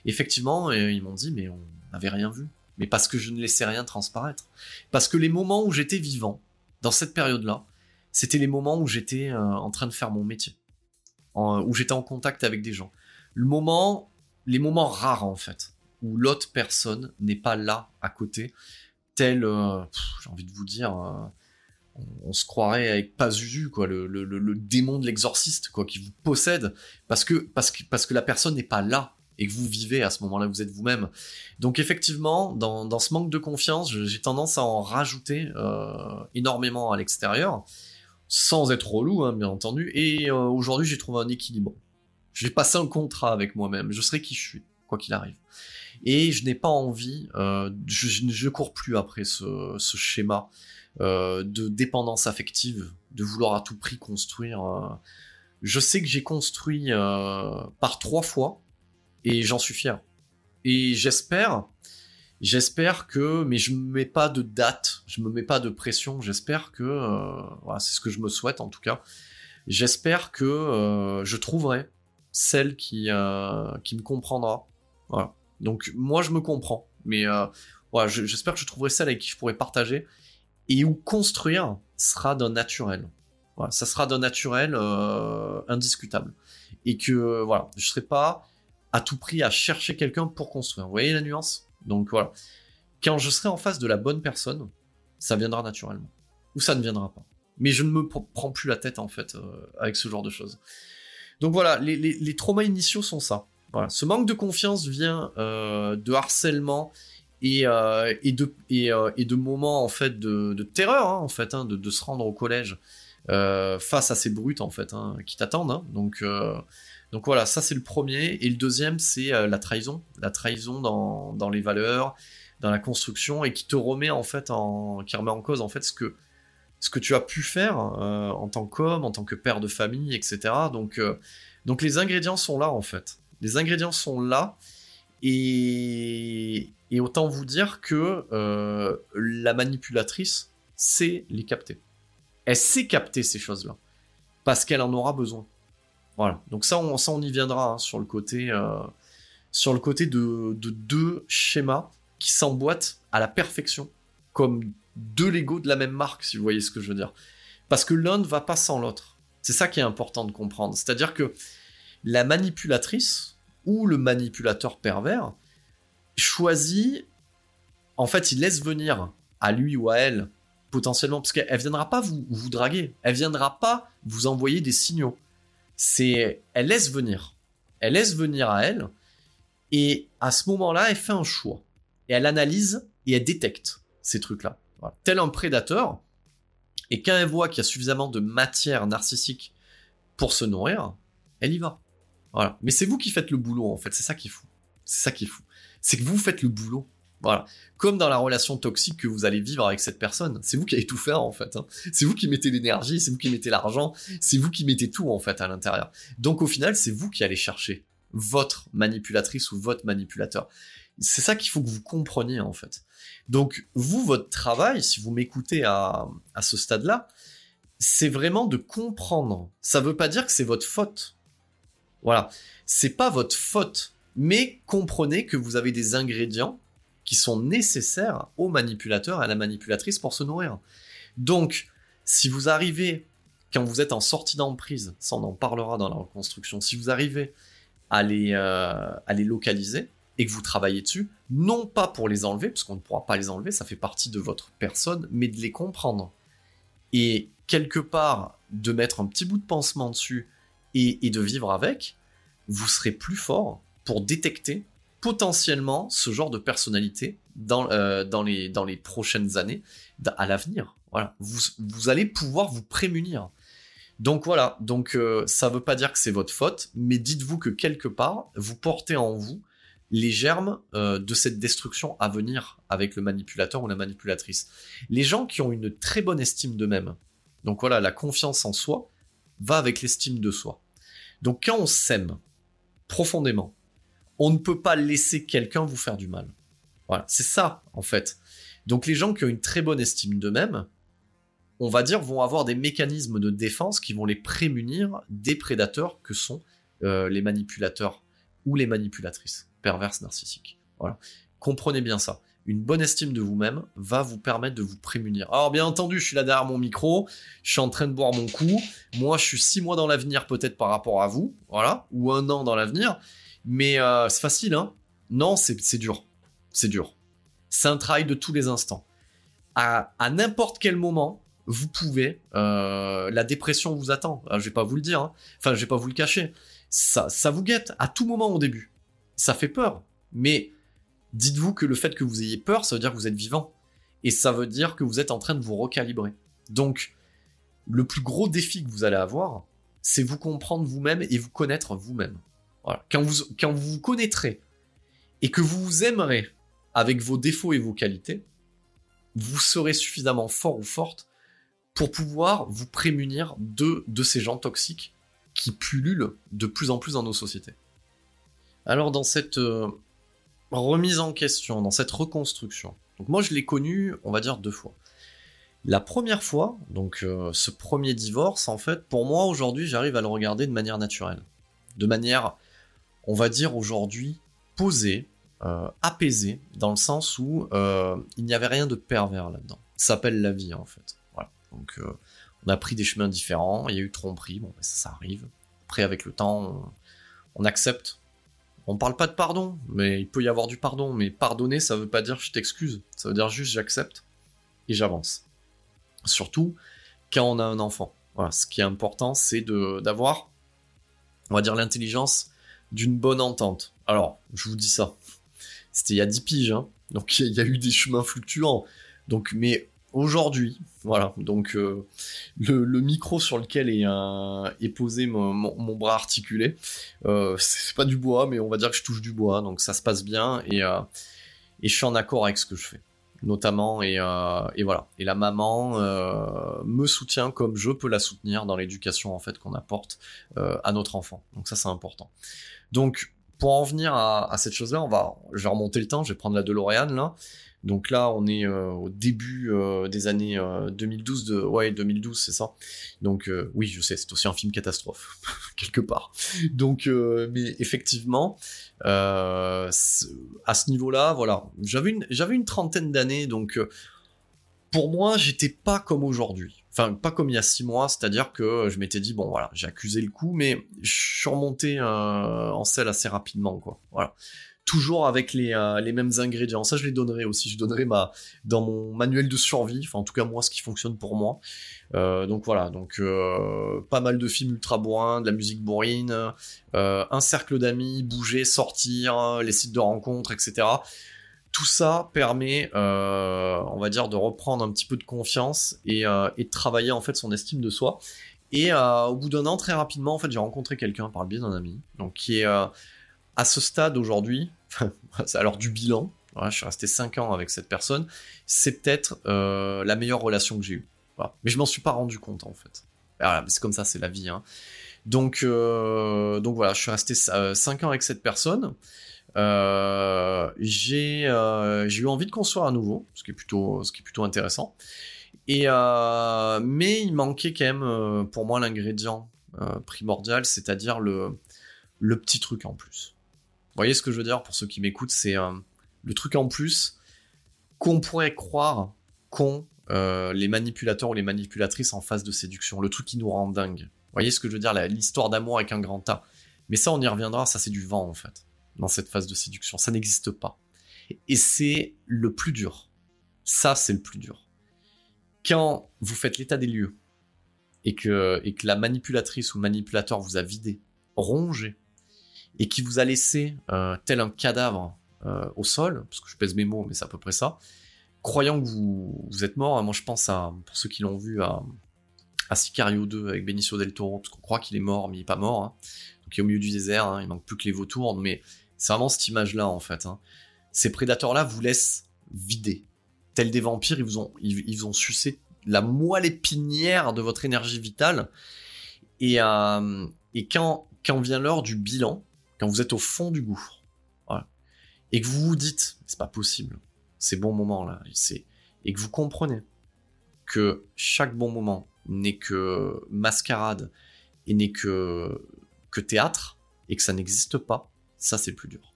Effectivement, ils m'ont dit, mais on n'avait rien vu. Mais parce que je ne laissais rien transparaître. Parce que les moments où j'étais vivant, dans cette période-là, c'était les moments où j'étais en train de faire mon métier. où j'étais en contact avec des gens. Le moment les moments rares en fait, où l'autre personne n'est pas là à côté, tel, euh, j'ai envie de vous dire, euh, on, se croirait avec Pazuzu, quoi, le, le, démon de l'exorciste, quoi, qui vous possède, parce que, parce que, parce que la personne n'est pas là et que vous vivez à ce moment-là, vous êtes vous-même. Donc effectivement, dans, dans, ce manque de confiance, j'ai tendance à en rajouter euh, énormément à l'extérieur, sans être relou, hein, bien entendu. Et aujourd'hui, j'ai trouvé un équilibre. J'ai passé un contrat avec moi-même. Je serai qui je suis, quoi qu'il arrive. Et je n'ai pas envie, euh, je, ne cours plus après ce, schéma euh, de dépendance affective, de vouloir à tout prix construire. Euh. Je sais que j'ai construit par trois fois et j'en suis fier. Et j'espère, j'espère que, mais je me mets pas de date, je me mets pas de pression. J'espère que, c'est ce que je me souhaite en tout cas. J'espère que je trouverai celle qui, euh, qui me comprendra. Donc moi je me comprends, mais euh, voilà, j'espère que je trouverai celle avec qui je pourrais partager et où construire sera d'un naturel. Ça sera d'un naturel euh, indiscutable. Et que voilà, je serai pas à tout prix à chercher quelqu'un pour construire. Vous voyez la nuance? Donc voilà. Quand je serai en face de la bonne personne, ça viendra naturellement. Ou ça ne viendra pas. Mais je ne me prends plus la tête en fait avec ce genre de choses. Donc voilà, les, traumas initiaux sont ça. Voilà. Ce manque de confiance vient euh, de harcèlement et, euh, de, euh, et, de moments en fait de, terreur hein, en fait hein, de, se rendre au collège face à ces brutes en fait hein, qui t'attendent. Donc voilà, ça c'est le premier et le deuxième c'est la trahison, la trahison dans, dans, les valeurs, dans la construction et qui te remet en fait en cause en fait ce que ce que tu as pu faire euh, en tant qu'homme, en tant que père de famille, etc. Donc, euh, donc les ingrédients sont là en fait. Les ingrédients sont là et, autant vous dire que euh, la manipulatrice sait les capter. Elle sait capter ces choses-là. parce qu'elle en aura besoin. Voilà. Donc ça, on, on y viendra hein, sur le côté, sur le côté de, deux schémas qui s'emboîtent à la perfection, comme deux Lego de la même marque, si vous voyez ce que je veux dire. Parce que l'un ne va pas sans l'autre. C'est ça qui est important de comprendre. C'est-à-dire que la manipulatrice ou le manipulateur pervers choisit, en fait, il laisse venir à lui ou à elle potentiellement, parce qu'elle viendra pas vous, vous draguer, elle viendra pas vous envoyer des signaux. C'est, elle laisse venir, elle laisse venir à elle, et à ce moment-là, elle fait un choix, et elle analyse et elle détecte ces trucs-là. Tel un prédateur, et quand elle voit qu'il y a suffisamment de matière narcissique pour se nourrir, elle y va. Voilà. Mais c'est vous qui faites le boulot, en fait. C'est ça qui est fou. C'est ça qui est fou. C'est que vous faites le boulot. Voilà. Comme dans la relation toxique que vous allez vivre avec cette personne. C'est vous qui allez tout faire, en fait. Hein. C'est vous qui mettez l'énergie, c'est vous qui mettez l'argent, c'est vous qui mettez tout, en fait, à l'intérieur. Donc, au final, c'est vous qui allez chercher votre manipulatrice ou votre manipulateur. C'est ça qu'il faut que vous compreniez, en fait. Donc, vous, votre travail, si vous m'écoutez à, à ce stade-là, c'est vraiment de comprendre. Ça veut pas dire que c'est votre faute. Voilà. C'est pas votre faute. Mais comprenez que vous avez des ingrédients qui sont nécessaires au manipulateur et à la manipulatrice pour se nourrir. Donc, si vous arrivez, quand vous êtes en sortie d'emprise, ça on en parlera dans la reconstruction, si vous arrivez à les, euh, à les localiser et que vous travaillez dessus, non pas pour les enlever, parce qu'on ne pourra pas les enlever, ça fait partie de votre personne, mais de les comprendre. Et quelque part, de mettre un petit bout de pansement dessus et, de vivre avec, vous serez plus fort pour détecter potentiellement ce genre de personnalité dans, euh, dans, les, dans les prochaines années, à l'avenir. Voilà, vous, vous allez pouvoir vous prémunir. Donc voilà, donc euh, ça veut pas dire que c'est votre faute, mais dites-vous que quelque part, vous portez en vous les germes euh, de cette destruction à venir avec le manipulateur ou la manipulatrice. Les gens qui ont une très bonne estime d'eux-mêmes, donc voilà, la confiance en soi va avec l'estime de soi. Donc quand on s'aime profondément, on ne peut pas laisser quelqu'un vous faire du mal. Voilà, c'est ça en fait. Donc les gens qui ont une très bonne estime d'eux-mêmes, on va dire, vont avoir des mécanismes de défense qui vont les prémunir des prédateurs que sont euh, les manipulateurs ou les manipulatrices perverses narcissiques. Voilà. Comprenez bien ça. Une bonne estime de vous-même va vous permettre de vous prémunir. Alors bien entendu, je suis là derrière mon micro, je suis en train de boire mon coup. Moi, je suis six mois dans l'avenir peut-être par rapport à vous, voilà, ou un an dans l'avenir. Mais euh, c'est facile, hein Non, c'est dur. C'est dur. C'est un travail de tous les instants. À, n'importe quel moment, vous pouvez. Euh, la dépression vous attend. Je vais pas vous le dire. Hein. Enfin, je vais pas vous le cacher. Ça, ça vous guette à tout moment au début. Ça fait peur. Mais dites-vous que le fait que vous ayez peur, ça veut dire que vous êtes vivant. Et ça veut dire que vous êtes en train de vous recalibrer. Donc, le plus gros défi que vous allez avoir, c'est vous comprendre vous-même et vous connaître vous-même. Quand vous, vous connaîtrez et que vous vous aimerez avec vos défauts et vos qualités, vous serez suffisamment fort ou forte pour pouvoir vous prémunir de ces gens toxiques qui pullulent de plus en plus dans nos sociétés. Alors dans cette euh, remise en question, dans cette reconstruction, donc moi je l'ai connu, on va dire deux fois. La première fois, donc euh, ce premier divorce, en fait, pour moi aujourd'hui, j'arrive à le regarder de manière naturelle, de manière on va dire aujourd'hui, posé, euh, apaisé, dans le sens où il n'y avait rien de pervers là-dedans. Ça s'appelle la vie, en fait. Donc, on a pris des chemins différents, il y a eu tromperie, bon, ben, ça arrive. Après, avec le temps, on, accepte. On parle pas de pardon, mais il peut y avoir du pardon. Mais pardonner, ça veut pas dire je t'excuse. Ça veut dire juste j'accepte et j'avance. Surtout quand on a un enfant. Ce qui est important, c'est d'avoir, on va dire, l'intelligence d'une bonne entente. Alors, je vous dis ça. C'était il y a 10 piges, hein. Donc il y, a eu des chemins fluctuants. Donc, mais aujourd'hui, voilà. Donc euh, le, micro sur lequel est, posé mon, bras articulé, euh, c'est pas du bois, mais on va dire que je touche du bois, donc ça se passe bien et, euh, je suis en accord avec ce que je fais. Notamment et, et, voilà. Et la maman me soutient comme je peux la soutenir dans l'éducation en fait qu'on apporte à notre enfant. Donc ça c'est important. Donc, pour en venir à, cette chose-là, on va, je vais remonter le temps, je vais prendre la DeLorean là. Donc là, on est euh, au début euh, des années 2012 de, ouais, 2012, c'est ça. Donc oui, je sais, c'est aussi un film catastrophe [laughs] quelque part. Donc, mais effectivement, à ce niveau-là, voilà, j'avais une, j'avais une trentaine d'années, donc pour moi, j'étais pas comme aujourd'hui. Enfin, pas comme il y a six mois, c'est-à-dire que je m'étais dit, bon voilà, j'ai accusé le coup, mais je suis remonté euh, en selle assez rapidement, quoi. Voilà. Toujours avec les, euh, les mêmes ingrédients. Ça, je les donnerai aussi. Je donnerai ma, dans mon manuel de survie, enfin, en tout cas, moi, ce qui fonctionne pour moi. Euh, donc voilà, donc pas mal de films ultra bourrins, de la musique bourrine, un cercle d'amis, bouger, sortir, les sites de rencontres, etc tout ça permet, euh, on va dire, de reprendre un petit peu de confiance et, euh, de travailler en fait son estime de soi. Et euh, au bout d'un an, très rapidement, en fait, j'ai rencontré quelqu'un par le biais d'un ami, donc qui est à ce stade aujourd'hui, [laughs] alors du bilan. je suis resté 5 ans avec cette personne. C'est peut-être la meilleure relation que j'ai eue. Mais je m'en suis pas rendu compte en fait. c'est comme ça, c'est la vie. Hein. Donc, donc voilà, je suis resté 5 ans avec cette personne. Euh, j'ai euh, j'ai eu envie de construire à nouveau, ce qui est plutôt intéressant. Euh, mais il manquait quand même pour moi l'ingrédient primordial, c'est-à-dire le le petit truc en plus. Vous voyez ce que je veux dire pour ceux qui m'écoutent, c'est le truc en plus qu'on pourrait croire qu'ont les manipulateurs ou les manipulatrices en phase de séduction, le truc qui nous rend dingue. Vous voyez ce que je veux dire, l'histoire d'amour avec un grand A. Mais ça, on y reviendra, ça c'est du vent en fait dans cette phase de séduction. Ça n'existe pas. Et c'est le plus dur. Ça, c'est le plus dur. Quand vous faites l'état des lieux et que, et que la manipulatrice ou manipulateur vous a vidé, rongé, et qui vous a laissé euh, tel un cadavre euh, au sol, parce que je pèse mes mots, mais c'est à peu près ça, croyant que vous, êtes mort, moi je pense à, pour ceux qui l'ont vu, à, à Sicario 2 avec Benicio del Toro, parce qu'on croit qu'il est mort, mais il n'est pas mort. Hein. Donc il est au milieu du désert, hein, il manque plus que les vautours, mais c'est vraiment cette image-là, en fait. Hein. Ces prédateurs-là vous laissent vider. Tels des vampires, ils vous ont, sucé la moelle épinière de votre énergie vitale. Et, euh, quand, vient l'heure du bilan, quand vous êtes au fond du gouffre, et que vous vous dites, c'est pas possible, ces bons moments-là, et que vous comprenez que chaque bon moment n'est que mascarade et n'est que théâtre, et que ça n'existe pas, ça c'est plus dur.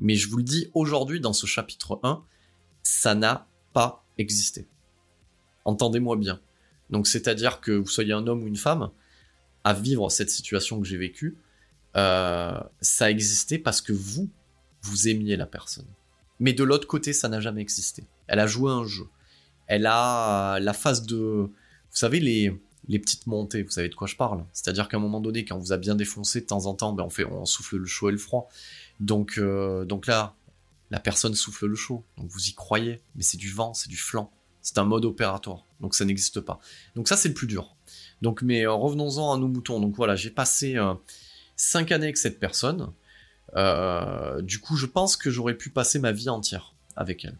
Mais je vous le dis aujourd'hui dans ce chapitre 1, ça n'a pas existé. Entendez-moi bien. Donc c'est-à-dire que vous soyez un homme ou une femme, à vivre cette situation que j'ai vécue, euh, ça a existé parce que vous, vous aimiez la personne. Mais de l'autre côté, ça n'a jamais existé. Elle a joué un jeu. Elle a la phase de... Vous savez, les, les petites montées, vous savez de quoi je parle. C'est-à-dire qu'à un moment donné, quand on vous a bien défoncé de temps en temps, ben on, fait, on souffle le chaud et le froid. Donc, euh, donc là, la personne souffle le chaud, donc vous y croyez, mais c'est du vent, c'est du flanc, c'est un mode opératoire, donc ça n'existe pas. Donc ça, c'est le plus dur. Donc, mais euh, revenons-en à nos moutons. Donc voilà, j'ai passé 5 euh, années avec cette personne. du coup, je pense que j'aurais pu passer ma vie entière avec elle.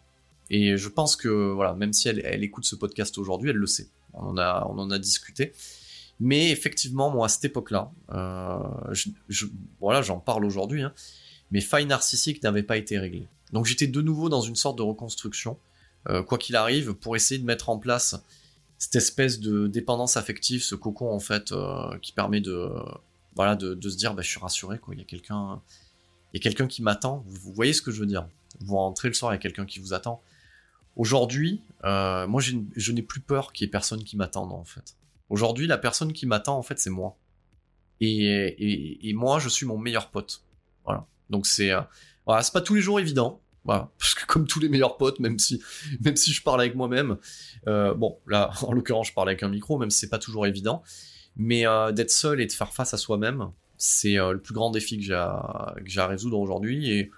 Et je pense que, voilà, même si elle, elle écoute ce podcast aujourd'hui, elle le sait on en a, en a discuté. Mais effectivement, moi, à cette époque-là, euh, voilà, j'en parle aujourd'hui, hein, mes failles narcissiques n'avaient pas été réglées. Donc j'étais de nouveau dans une sorte de reconstruction, euh, quoi qu'il arrive, pour essayer de mettre en place cette espèce de dépendance affective, ce cocon en fait, euh, qui permet de, se dire, bah, je suis rassuré. Il y a quelqu'un, il y a quelqu'un qui m'attend. Vous, voyez ce que je veux dire? Vous rentrez le soir, il y a quelqu'un qui vous attend. Aujourd'hui, euh, moi, je n'ai plus peur qu'il y ait personne qui m'attende, en fait. Aujourd'hui, la personne qui m'attend, en fait, c'est moi. Et, moi, je suis mon meilleur pote. Voilà. Donc, c'est euh, voilà, c'est pas tous les jours évident. Voilà. [laughs] Parce que comme tous les meilleurs potes, même si, même si je parle avec moi-même, euh, bon, là, [laughs] en l'occurrence, je parle avec un micro, même si c'est pas toujours évident. Mais d'être seul et de faire face à soi-même, c'est le plus grand défi que j'ai à résoudre aujourd'hui. Et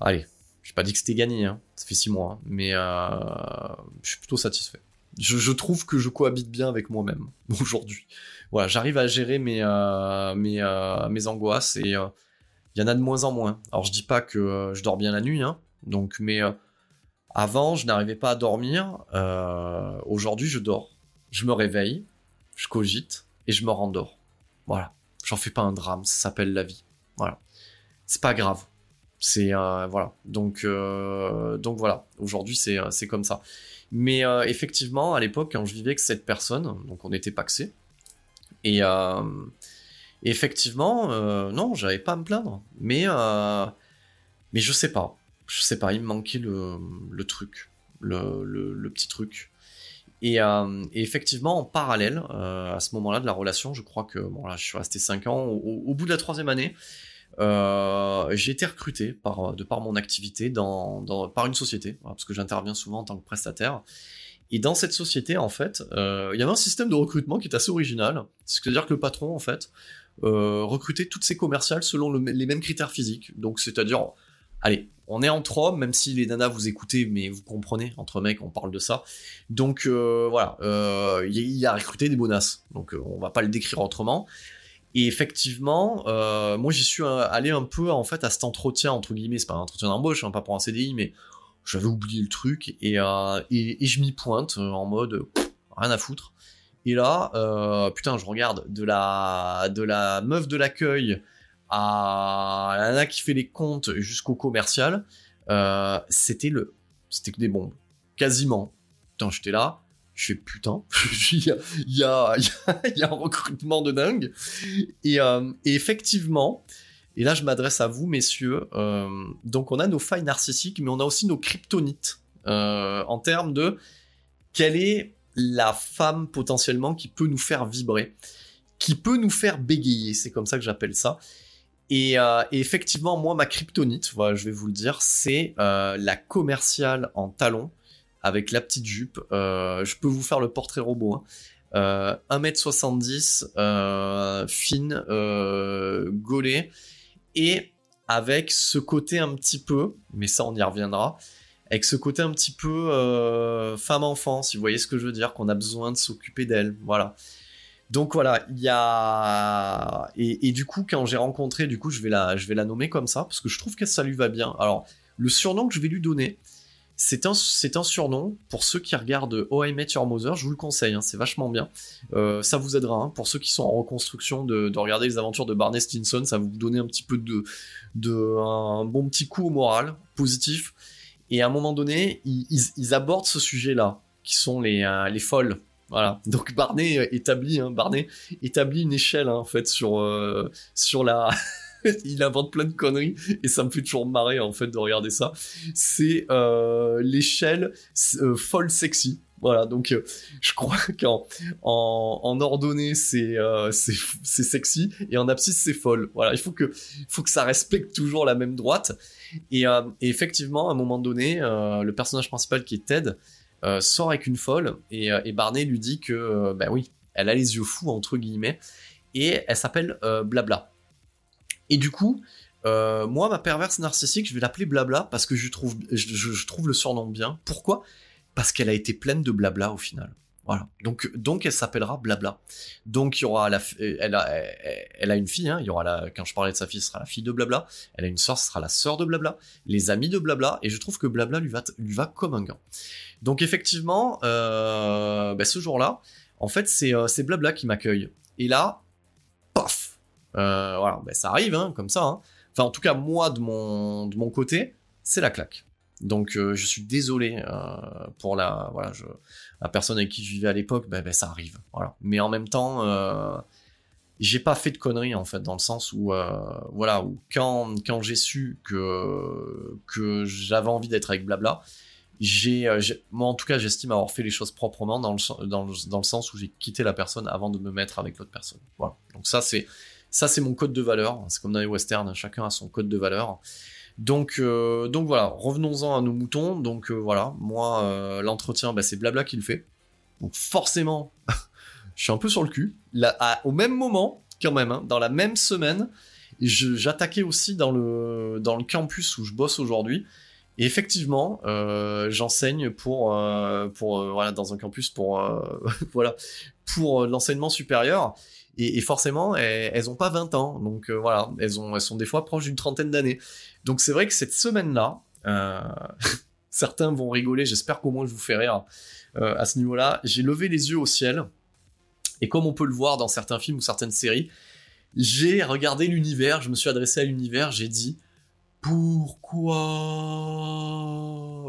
allez, j'ai pas dit que c'était gagné, hein. ça fait six mois, hein. mais euh, je suis plutôt satisfait. Je, trouve que je cohabite bien avec moi-même [laughs] aujourd'hui. Voilà, j'arrive à gérer mes, euh, euh, mes angoisses et il y en a de moins en moins. Alors je dis pas que je dors bien la nuit, hein, donc, mais avant je n'arrivais pas à dormir. aujourd'hui je dors, je me réveille, je cogite et je me rendors. Voilà, j'en fais pas un drame, ça s'appelle la vie. Voilà c'est pas grave. C'est euh, voilà. Donc euh, donc voilà. Aujourd'hui c'est c'est comme ça. Mais effectivement à l'époque quand je vivais avec cette personne, donc on était paxé et effectivement non j'avais pas à me plaindre. Mais mais je sais pas. Je sais pas. Il me manquait le le truc, le, le petit truc. Euh, et, effectivement, en parallèle, euh, à ce moment-là de la relation, je crois que bon là, je suis resté 5 ans. Au, bout de la troisième année, euh, j'ai été recruté par, de par mon activité par une société, parce que j'interviens souvent en tant que prestataire. Et dans cette société, en fait, il y avait un système de recrutement qui est assez original. C'est-à-dire que le patron, en fait, recrutait toutes ses commerciales selon les mêmes critères physiques. Donc, c'est-à-dire, allez, on est entre hommes, même si les nanas vous écoutez, mais vous comprenez, entre mecs, on parle de ça. Donc euh, voilà, euh, il a recruté des bonasses, donc euh, on va pas le décrire autrement. Et effectivement, moi j'y suis allé un peu en fait à cet entretien entre guillemets, c'est pas un entretien d'embauche, hein, pas pour un CDI, mais j'avais oublié le truc et, et, je m'y pointe en mode rien à foutre. Et là, putain, je regarde de la meuf de l'accueil à la qui fait les comptes jusqu'au commercial, euh, c'était le, c'était que des bombes, quasiment. Putain, j'étais là, je fais putain, il y a, un recrutement de dingue. Et, euh, et effectivement, et là je m'adresse à vous messieurs, euh, donc on a nos failles narcissiques, mais on a aussi nos kryptonites en termes de quelle est la femme potentiellement qui peut nous faire vibrer, qui peut nous faire bégayer, c'est comme ça que j'appelle ça. Euh, et, effectivement, moi, ma kryptonite, voilà, je vais vous le dire, c'est euh, la commerciale en talon avec la petite jupe. Euh, je peux vous faire le portrait robot. Hein. 1m70, fine, gaulée, et avec ce côté un petit peu, mais ça on y reviendra, avec ce côté un petit peu femme-enfant, si vous voyez ce que je veux dire, qu'on a besoin de s'occuper d'elle. Voilà. Donc voilà, il y a et, du coup quand j'ai rencontré, du coup je vais la je vais la nommer comme ça parce que je trouve que ça lui va bien. Alors le surnom que je vais lui donner, c'est un surnom pour ceux qui regardent Oh I Met Your Mother, je vous le conseille, hein, c'est vachement bien. Euh, ça vous aidera hein. pour ceux qui sont en reconstruction de, regarder les aventures de Barney Stinson, ça va vous donner un petit peu de un bon petit coup au moral positif. Et à un moment donné, ils, abordent ce sujet-là, qui sont les, euh, les folles, voilà. Donc Barney euh, établit, hein, Barney établit une échelle en fait sur sur la. [laughs] [laughs] il invente plein de conneries et ça me fait toujours marrer en fait de regarder ça. C'est euh, l'échelle folle sexy. Voilà, donc je crois [laughs] qu'en en, ordonnée c'est sexy et en abscisse c'est folle. Voilà, il faut que ça respecte toujours la même droite. Et, effectivement, à un moment donné, le personnage principal qui est Ted, euh, sort avec une folle et, euh, Barney lui dit que, euh, bah oui, elle a les yeux fous, entre guillemets, et elle s'appelle Blabla. Et du coup, moi, ma perverse narcissique, je vais l'appeler Blabla parce que je trouve, je, trouve le surnom bien. Pourquoi? Parce qu'elle a été pleine de blabla au final. Voilà. Donc, donc elle s'appellera Blabla. Donc il y aura la, elle a, elle a une fille. Hein, il y aura quand je parlais de sa fille, ce sera la fille de Blabla. Elle a une sœur, ce sera la sœur de Blabla. Les amis de Blabla. Et je trouve que Blabla lui va, lui va comme un gant. Donc effectivement, euh, ben, ce jour-là, en fait, euh, c'est Blabla qui m'accueille. Et là, paf, euh, voilà, ben, ça arrive, hein, comme ça. Hein. Enfin, en tout cas, moi de mon de mon côté, c'est la claque. Donc euh, je suis désolé euh, pour la voilà la personne avec qui je vivais à l'époque, ben, ben, ça arrive. Voilà. Mais en même temps, euh, j'ai pas fait de conneries en fait dans le sens où voilà où quand quand j'ai su que que j'avais envie d'être avec Blabla, j'ai moi en tout cas j'estime avoir fait les choses proprement dans le dans le, dans le sens où j'ai quitté la personne avant de me mettre avec l'autre personne. Voilà. Donc ça c'est ça c'est mon code de valeur. C'est comme dans les westerns, chacun a son code de valeur. Donc, euh, donc voilà, revenons-en à nos moutons. Donc euh, voilà, moi, euh, l'entretien, bah, c'est Blabla qui le fait. Donc forcément, [laughs] je suis un peu sur le cul. Au même moment, quand même, hein, dans la même semaine, j'attaquais aussi dans le, dans le campus où je bosse aujourd'hui. Et effectivement, j'enseigne pour, pour dans un campus pour, [laughs] voilà, pour l'enseignement supérieur. Et, forcément, elles, ont pas 20 ans, donc voilà, elles, ont, elles sont des fois proches d'une trentaine d'années. Donc c'est vrai que cette semaine-là, euh, [laughs] certains vont rigoler, j'espère qu'au moins je vous fais rire euh, à ce niveau-là. J'ai levé les yeux au ciel, et comme on peut le voir dans certains films ou certaines séries, j'ai regardé l'univers, je me suis adressé à l'univers, j'ai dit pourquoi?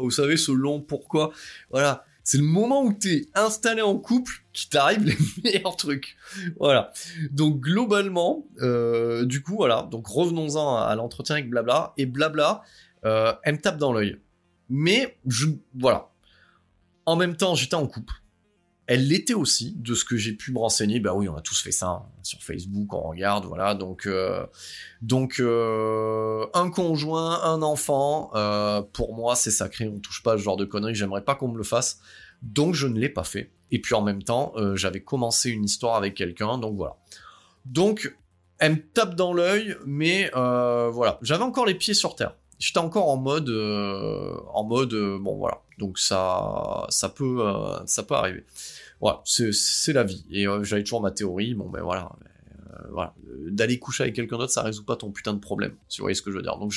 Vous savez, ce long pourquoi? Voilà. C'est le moment où t'es installé en couple qui t'arrive [laughs] les meilleurs trucs. Voilà. Donc globalement, euh, du coup, voilà. Donc revenons-en à, l'entretien avec Blabla. Et Blabla, euh, elle me tape dans l'œil. Mais je, voilà. En même temps, j'étais en couple. Elle l'était aussi, de ce que j'ai pu me renseigner. Bah oui, on a tous fait ça hein, sur Facebook, on regarde, voilà. Donc, euh, donc euh, un conjoint, un enfant, euh, pour moi c'est sacré. On touche pas à ce genre de conneries. J'aimerais pas qu'on me le fasse, donc je ne l'ai pas fait. Et puis en même temps, j'avais commencé une histoire avec quelqu'un, donc voilà. Donc elle me tape dans l'œil, mais voilà, j'avais encore les pieds sur terre j'étais encore en mode en mode bon voilà donc ça ça peut ça peut arriver voilà, c'est la vie. Et euh, j'avais toujours ma théorie, bon ben voilà, euh, voilà. d'aller coucher avec quelqu'un d'autre, ça résout pas ton putain de problème, si vous voyez ce que je veux dire. Donc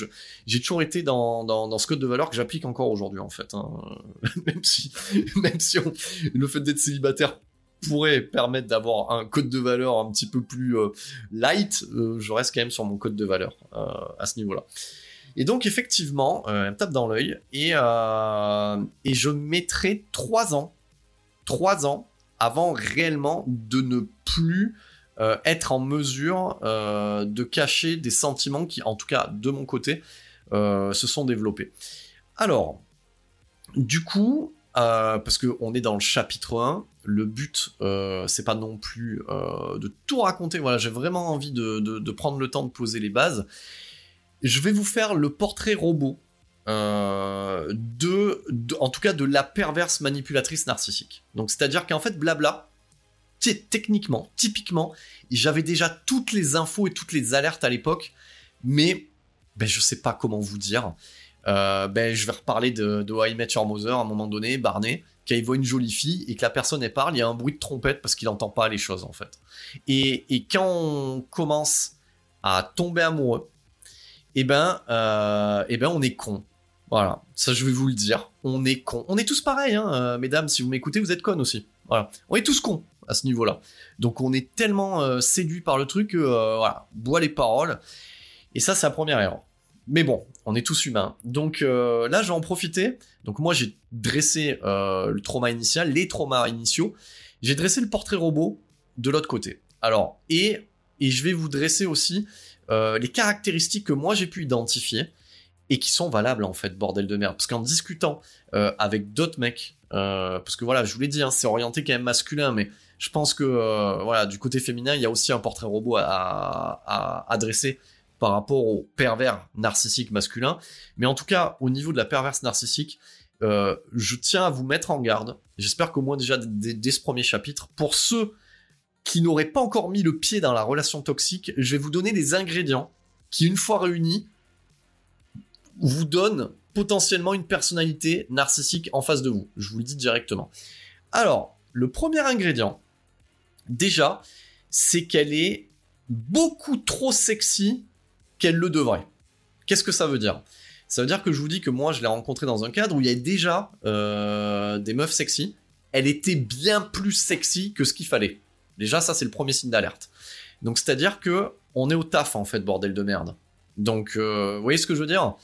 j'ai toujours été dans, dans, ce code de valeur que j'applique encore aujourd'hui en fait, hein. [laughs] même si, [laughs] même si le fait d'être célibataire pourrait permettre d'avoir un code de valeur un petit peu plus euh, light, je reste quand même sur mon code de valeur à ce niveau-là. Et donc effectivement, elle me tape dans l'œil et, et je mettrai trois ans, trois ans avant réellement de ne plus euh, être en mesure euh, de cacher des sentiments qui, en tout cas de mon côté, euh, se sont développés. Alors, du coup, parce qu'on est dans le chapitre 1, le but, c'est pas non plus de tout raconter. Voilà, j'ai vraiment envie de, prendre le temps de poser les bases. Je vais vous faire le portrait robot euh, de, en tout cas de la perverse manipulatrice narcissique. Donc c'est-à-dire qu'en fait blabla, techniquement, typiquement, j'avais déjà toutes les infos et toutes les alertes à l'époque, mais ben, je sais pas comment vous dire. Euh, ben, je vais reparler de, de I à un moment donné, Barney, quand il voit une jolie fille et que la personne elle parle, il y a un bruit de trompette parce qu'il n'entend pas les choses en fait. Et, et, quand on commence à tomber amoureux, eh ben, euh, eh ben on est con. Voilà, ça je vais vous le dire. On est con. On est tous pareils, hein, euh, mesdames, si vous m'écoutez, vous êtes cons aussi. Voilà, on est tous cons à ce niveau-là. Donc on est tellement euh, séduit par le truc que, voilà, bois les paroles. Et ça, c'est la première erreur. Mais bon, on est tous humains. Donc là, je vais en profiter. Donc moi, j'ai dressé le trauma initial, les traumas initiaux. J'ai dressé le portrait robot de l'autre côté. Alors, et, et je vais vous dresser aussi les caractéristiques que moi j'ai pu identifier et qui sont valables en fait, bordel de merde. Parce qu'en discutant euh, avec d'autres mecs, euh, parce que voilà, je vous l'ai dit, hein, c'est orienté quand même masculin, mais je pense que euh, voilà, du côté féminin, il y a aussi un portrait robot à, à, adresser par rapport au pervers narcissique masculin. Mais en tout cas, au niveau de la perverse narcissique, je tiens à vous mettre en garde. J'espère qu'au moins déjà dès ce premier chapitre, pour ceux qui n'auraient pas encore mis le pied dans la relation toxique, je vais vous donner des ingrédients qui, une fois réunis, vous donne potentiellement une personnalité narcissique en face de vous. Je vous le dis directement. Alors, le premier ingrédient, déjà, c'est qu'elle est beaucoup trop sexy qu'elle le devrait. Qu'est-ce que ça veut dire? Ça veut dire que je vous dis que moi, je l'ai rencontrée dans un cadre où il y avait déjà euh, des meufs sexy. Elle était bien plus sexy que ce qu'il fallait. Déjà, ça, c'est le premier signe d'alerte. Donc, c'est-à-dire que on est au taf, en fait, bordel de merde. Donc, euh, vous voyez ce que je veux dire?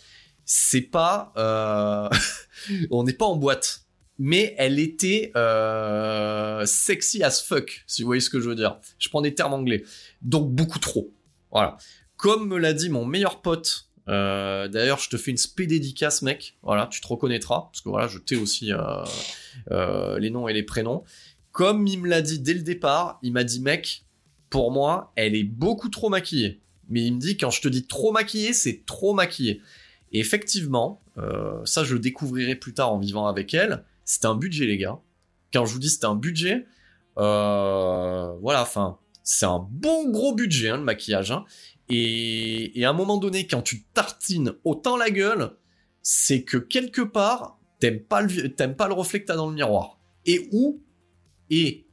C'est pas, euh, [laughs] on n'est pas en boîte, mais elle était euh, sexy as fuck, si vous voyez ce que je veux dire. Je prends des termes anglais, donc beaucoup trop. Voilà. Comme me l'a dit mon meilleur pote. D'ailleurs, je te fais une spé dédicace, mec. Voilà, tu te reconnaîtras parce que voilà, je t'ai aussi les noms et les prénoms. Comme il me l'a dit dès le départ, il m'a dit, mec, pour moi, elle est beaucoup trop maquillée. Mais il me dit, quand je te dis trop maquillée, c'est trop maquillée. Et effectivement, euh, ça je le découvrirai plus tard en vivant avec elle, c'était un budget les gars. Quand je vous dis c'était un budget, euh, voilà, enfin, c'est un bon gros budget hein, le maquillage. Hein. Et, et, à un moment donné, quand tu tartines autant la gueule, c'est que quelque part, t'aimes pas, le, t'aimes pas le reflet que t'as dans le miroir. Et où, et,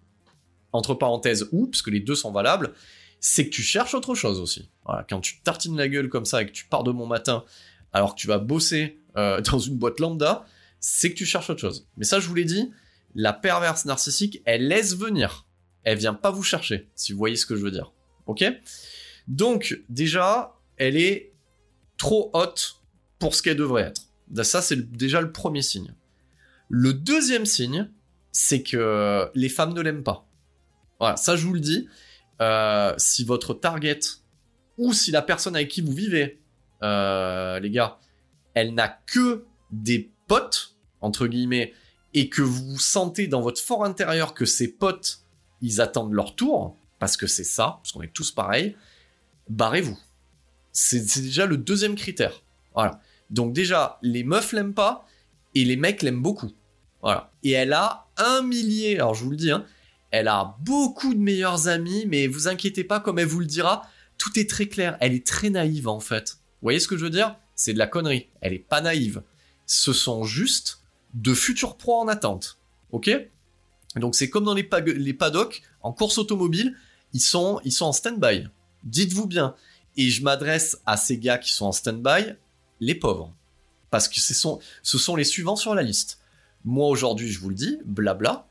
entre parenthèses, où, parce que les deux sont valables, c'est que tu cherches autre chose aussi. Voilà, quand tu tartines la gueule comme ça et que tu pars de mon matin alors que tu vas bosser euh, [laughs] dans une boîte lambda, c'est que tu cherches autre chose. Mais ça, je vous l'ai dit, la perverse narcissique, elle laisse venir. Elle vient pas vous chercher, si vous voyez ce que je veux dire. Ok? Donc, déjà, elle est trop haute pour ce qu'elle devrait être. Ça, c'est déjà le premier signe. Le deuxième signe, c'est que les femmes ne l'aiment pas. Voilà, ça je vous le dis. Euh, si votre target ou si la personne avec qui vous vivez, euh, les gars, elle n'a que des potes, entre guillemets, et que vous sentez dans votre fort intérieur que ces potes, ils attendent leur tour, parce que c'est ça, parce qu'on est tous pareils, barrez-vous. C'est déjà le deuxième critère. Voilà. Donc déjà, les meufs l'aiment pas, et les mecs l'aiment beaucoup. Voilà. Et elle a un millier, alors je vous le dis, hein, elle a beaucoup de meilleurs amis, mais vous inquiétez pas, comme elle vous le dira, tout est très clair. Elle est très naïve en fait. Vous voyez ce que je veux dire? C'est de la connerie. Elle est pas naïve. Ce sont juste de futurs proies en attente. Ok? Donc c'est comme dans les, les, paddocks, en course automobile, ils sont, ils sont en stand-by. Dites-vous bien. Et je m'adresse à ces gars qui sont en stand-by, les pauvres. Parce que ce sont, ce sont les suivants sur la liste. Moi aujourd'hui, je vous le dis, blabla,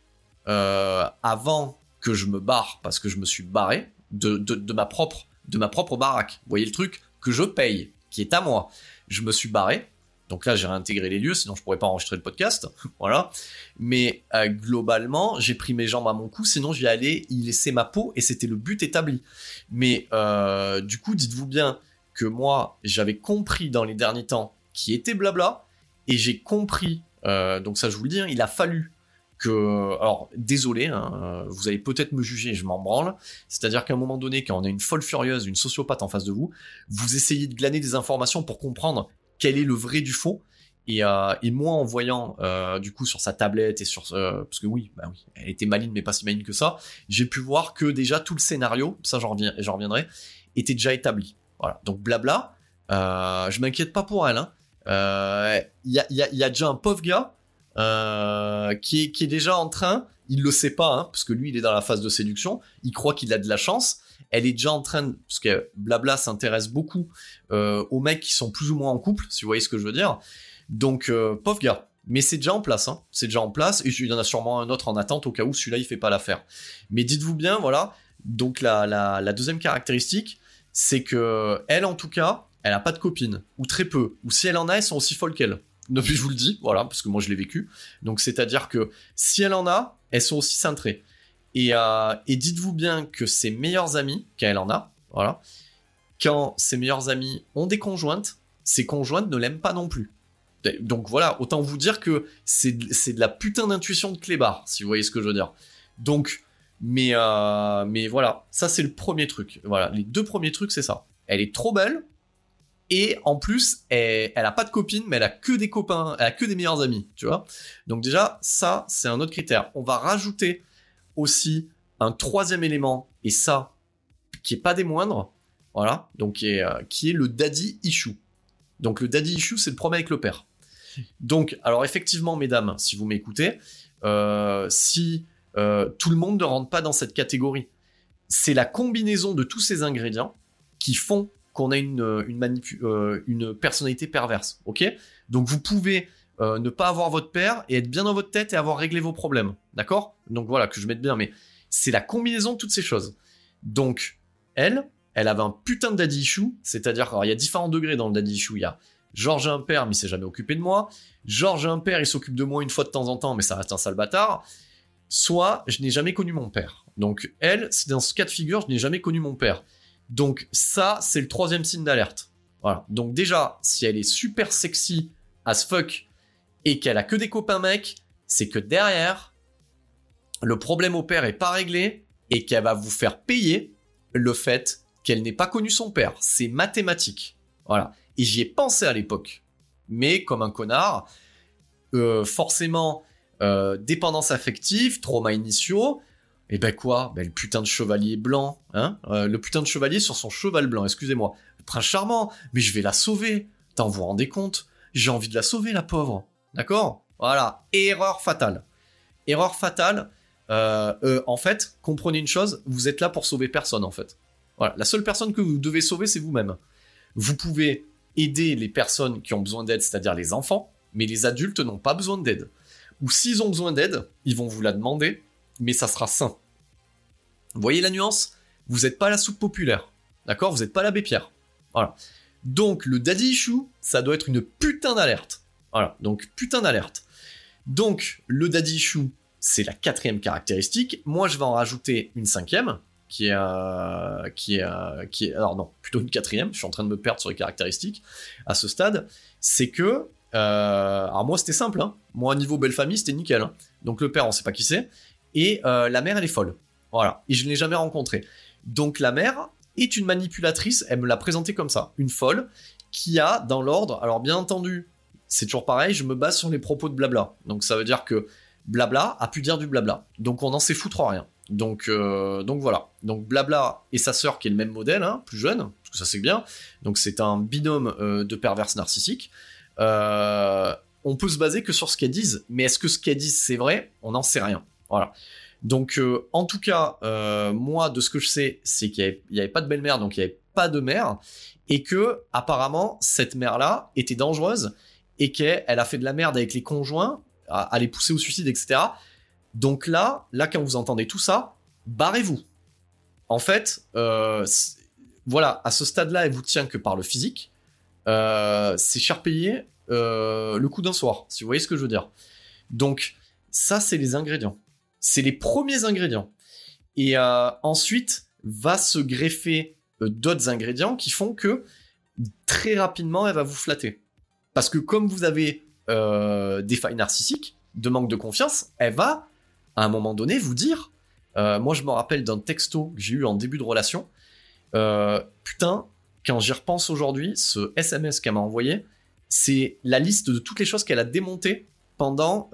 euh, avant que je me barre, parce que je me suis barré de, de, ma propre de ma propre baraque. Vous voyez le truc que je paye, qui est à moi. Je me suis barré. Donc là, j'ai réintégré les lieux, sinon je pourrais pas enregistrer le podcast. [laughs] voilà. Mais euh, globalement, j'ai pris mes jambes à mon cou, sinon j'y allais y laisser ma peau et c'était le but établi. Mais euh, du coup, dites-vous bien que moi, j'avais compris dans les derniers temps qui était blabla et j'ai compris. Euh, donc ça, je vous le dis, hein, il a fallu que, alors désolé, hein, vous allez peut-être me juger, je m'en branle. C'est-à-dire qu'à un moment donné, quand on a une folle furieuse, une sociopathe en face de vous, vous essayez de glaner des informations pour comprendre quel est le vrai du faux. Et, euh, moi, en voyant euh, du coup sur sa tablette et sur euh, parce que oui, bah oui, elle était maligne mais pas si maligne que ça, j'ai pu voir que déjà tout le scénario, ça j'en j'en reviendrai, était déjà établi. Voilà, donc blabla. Euh, je m'inquiète pas pour elle. Il euh, y, a, déjà un pauvre gars euh, qui, est, déjà en train, il le sait pas, hein, parce que lui il est dans la phase de séduction, il croit qu'il a de la chance, elle est déjà en train, parce que Blabla s'intéresse beaucoup euh, aux mecs qui sont plus ou moins en couple, si vous voyez ce que je veux dire. Donc pauvre gars, mais c'est déjà en place, hein. c'est déjà en place, et il y en a sûrement un autre en attente au cas où celui-là il fait pas l'affaire. Mais dites-vous bien, voilà, donc la, la, la deuxième caractéristique, c'est que elle en tout cas, elle a pas de copine, ou très peu, ou si elle en a, elles sont aussi folles qu'elle. Donc je vous le dis, voilà, parce que moi je l'ai vécu. Donc c'est-à-dire que si elle en a, elles sont aussi cintrées. Et, euh, et dites-vous bien que ses meilleurs amis, quand elle en a, voilà, quand ses meilleurs amis ont des conjointes, ses conjointes ne l'aiment pas non plus. Donc voilà, autant vous dire que c'est de la putain d'intuition de clébard, si vous voyez ce que je veux dire. Donc, mais, euh, mais voilà, ça c'est le premier truc. Voilà, les deux premiers trucs, c'est ça. Elle est trop belle, et en plus, elle, elle a pas de copine, mais elle a que des copains, elle a que des meilleurs amis, tu vois. Donc déjà, ça, c'est un autre critère. On va rajouter aussi un troisième élément, et ça, qui est pas des moindres, voilà, donc qui est, euh, le daddy issue. Donc le daddy issue, c'est le problème avec le père. Donc, alors effectivement, mesdames, si vous m'écoutez, euh, si euh, tout le monde ne rentre pas dans cette catégorie, c'est la combinaison de tous ces ingrédients qui font qu'on a une, euh, euh, une personnalité perverse. Ok? Donc vous pouvez euh, ne pas avoir votre père et être bien dans votre tête et avoir réglé vos problèmes. D'accord? Donc voilà, que je mette bien, mais c'est la combinaison de toutes ces choses. Donc, elle, elle avait un putain de daddy issue, c'est-à-dire, il y a différents degrés dans le daddy issue. Il y a Georges a un père, mais il s'est jamais occupé de moi. Georges a un père, il s'occupe de moi une fois de temps en temps, mais ça reste un sale bâtard. Soit, je n'ai jamais connu mon père. Donc, elle, c'est dans ce cas de figure, je n'ai jamais connu mon père. Donc ça, c'est le troisième signe d'alerte. Voilà. Donc déjà, si elle est super sexy as fuck et qu'elle a que des copains mecs, c'est que derrière, le problème au père est pas réglé et qu'elle va vous faire payer le fait qu'elle n'ait pas connu son père. C'est mathématique. Voilà. Et j'y ai pensé à l'époque. Mais comme un connard, euh, forcément, euh, dépendance affective, trauma initiaux, et ben quoi? Ben le putain de chevalier blanc, hein? Euh, Le putain de chevalier sur son cheval blanc, excusez-moi. Le prince charmant, mais je vais la sauver. T'en vous rendez compte? J'ai envie de la sauver, la pauvre. D'accord? Voilà. Erreur fatale. Erreur fatale. Euh, euh, en fait, comprenez une chose, vous êtes là pour sauver personne, en fait. Voilà. La seule personne que vous devez sauver, c'est vous-même. Vous pouvez aider les personnes qui ont besoin d'aide, c'est-à-dire les enfants, mais les adultes n'ont pas besoin d'aide. Ou s'ils ont besoin d'aide, ils vont vous la demander, mais ça sera sain. Vous voyez la nuance? Vous n'êtes pas la soupe populaire. D'accord? Vous n'êtes pas l'abbé Pierre. Voilà. Donc le daddy issue, ça doit être une putain d'alerte. Voilà. Donc putain d'alerte. Donc le daddy issue, c'est la quatrième caractéristique. Moi, je vais en rajouter une cinquième, qui est, euh, qui est, euh, qui est, alors non, plutôt une quatrième. Je suis en train de me perdre sur les caractéristiques à ce stade. C'est que, euh, alors moi, c'était simple. Hein. Moi, niveau belle famille, c'était nickel. Hein. Donc le père, on sait pas qui c'est, et la mère, elle est folle. Voilà. Et je ne l'ai jamais rencontrée. Donc la mère est une manipulatrice. Elle me l'a présentée comme ça, une folle qui a dans l'ordre. Alors bien entendu, c'est toujours pareil. Je me base sur les propos de blabla. Donc ça veut dire que Blabla a pu dire du blabla. Donc on n'en sait foutre rien. Donc, euh, voilà. Donc Blabla et sa sœur qui est le même modèle, hein, plus jeune, parce que ça c'est bien. Donc c'est un binôme euh, de perverses narcissiques. Euh, on peut se baser que sur ce qu'elles disent, mais est-ce que ce qu'elles disent c'est vrai? On n'en sait rien. Voilà. Donc en tout cas, moi de ce que je sais, c'est qu'il n'y avait, pas de belle-mère, donc il n'y avait pas de mère, et que apparemment cette mère-là était dangereuse et qu'elle a fait de la merde avec les conjoints à, les pousser au suicide, etc. Donc là, là, quand vous entendez tout ça, barrez-vous. En fait, euh, voilà, à ce stade-là, elle vous tient que par le physique. Euh, c'est cher payé euh, le coup d'un soir, si vous voyez ce que je veux dire. Donc, ça, c'est les ingrédients. C'est les premiers ingrédients. Et ensuite, va se greffer d'autres ingrédients qui font que très rapidement, elle va vous flatter. Parce que comme vous avez euh, des failles narcissiques, de manque de confiance, elle va, à un moment donné, vous dire, euh, moi je me rappelle d'un texto que j'ai eu en début de relation, euh, putain, quand j'y repense aujourd'hui, ce SMS qu'elle m'a envoyé, c'est la liste de toutes les choses qu'elle a démontées pendant,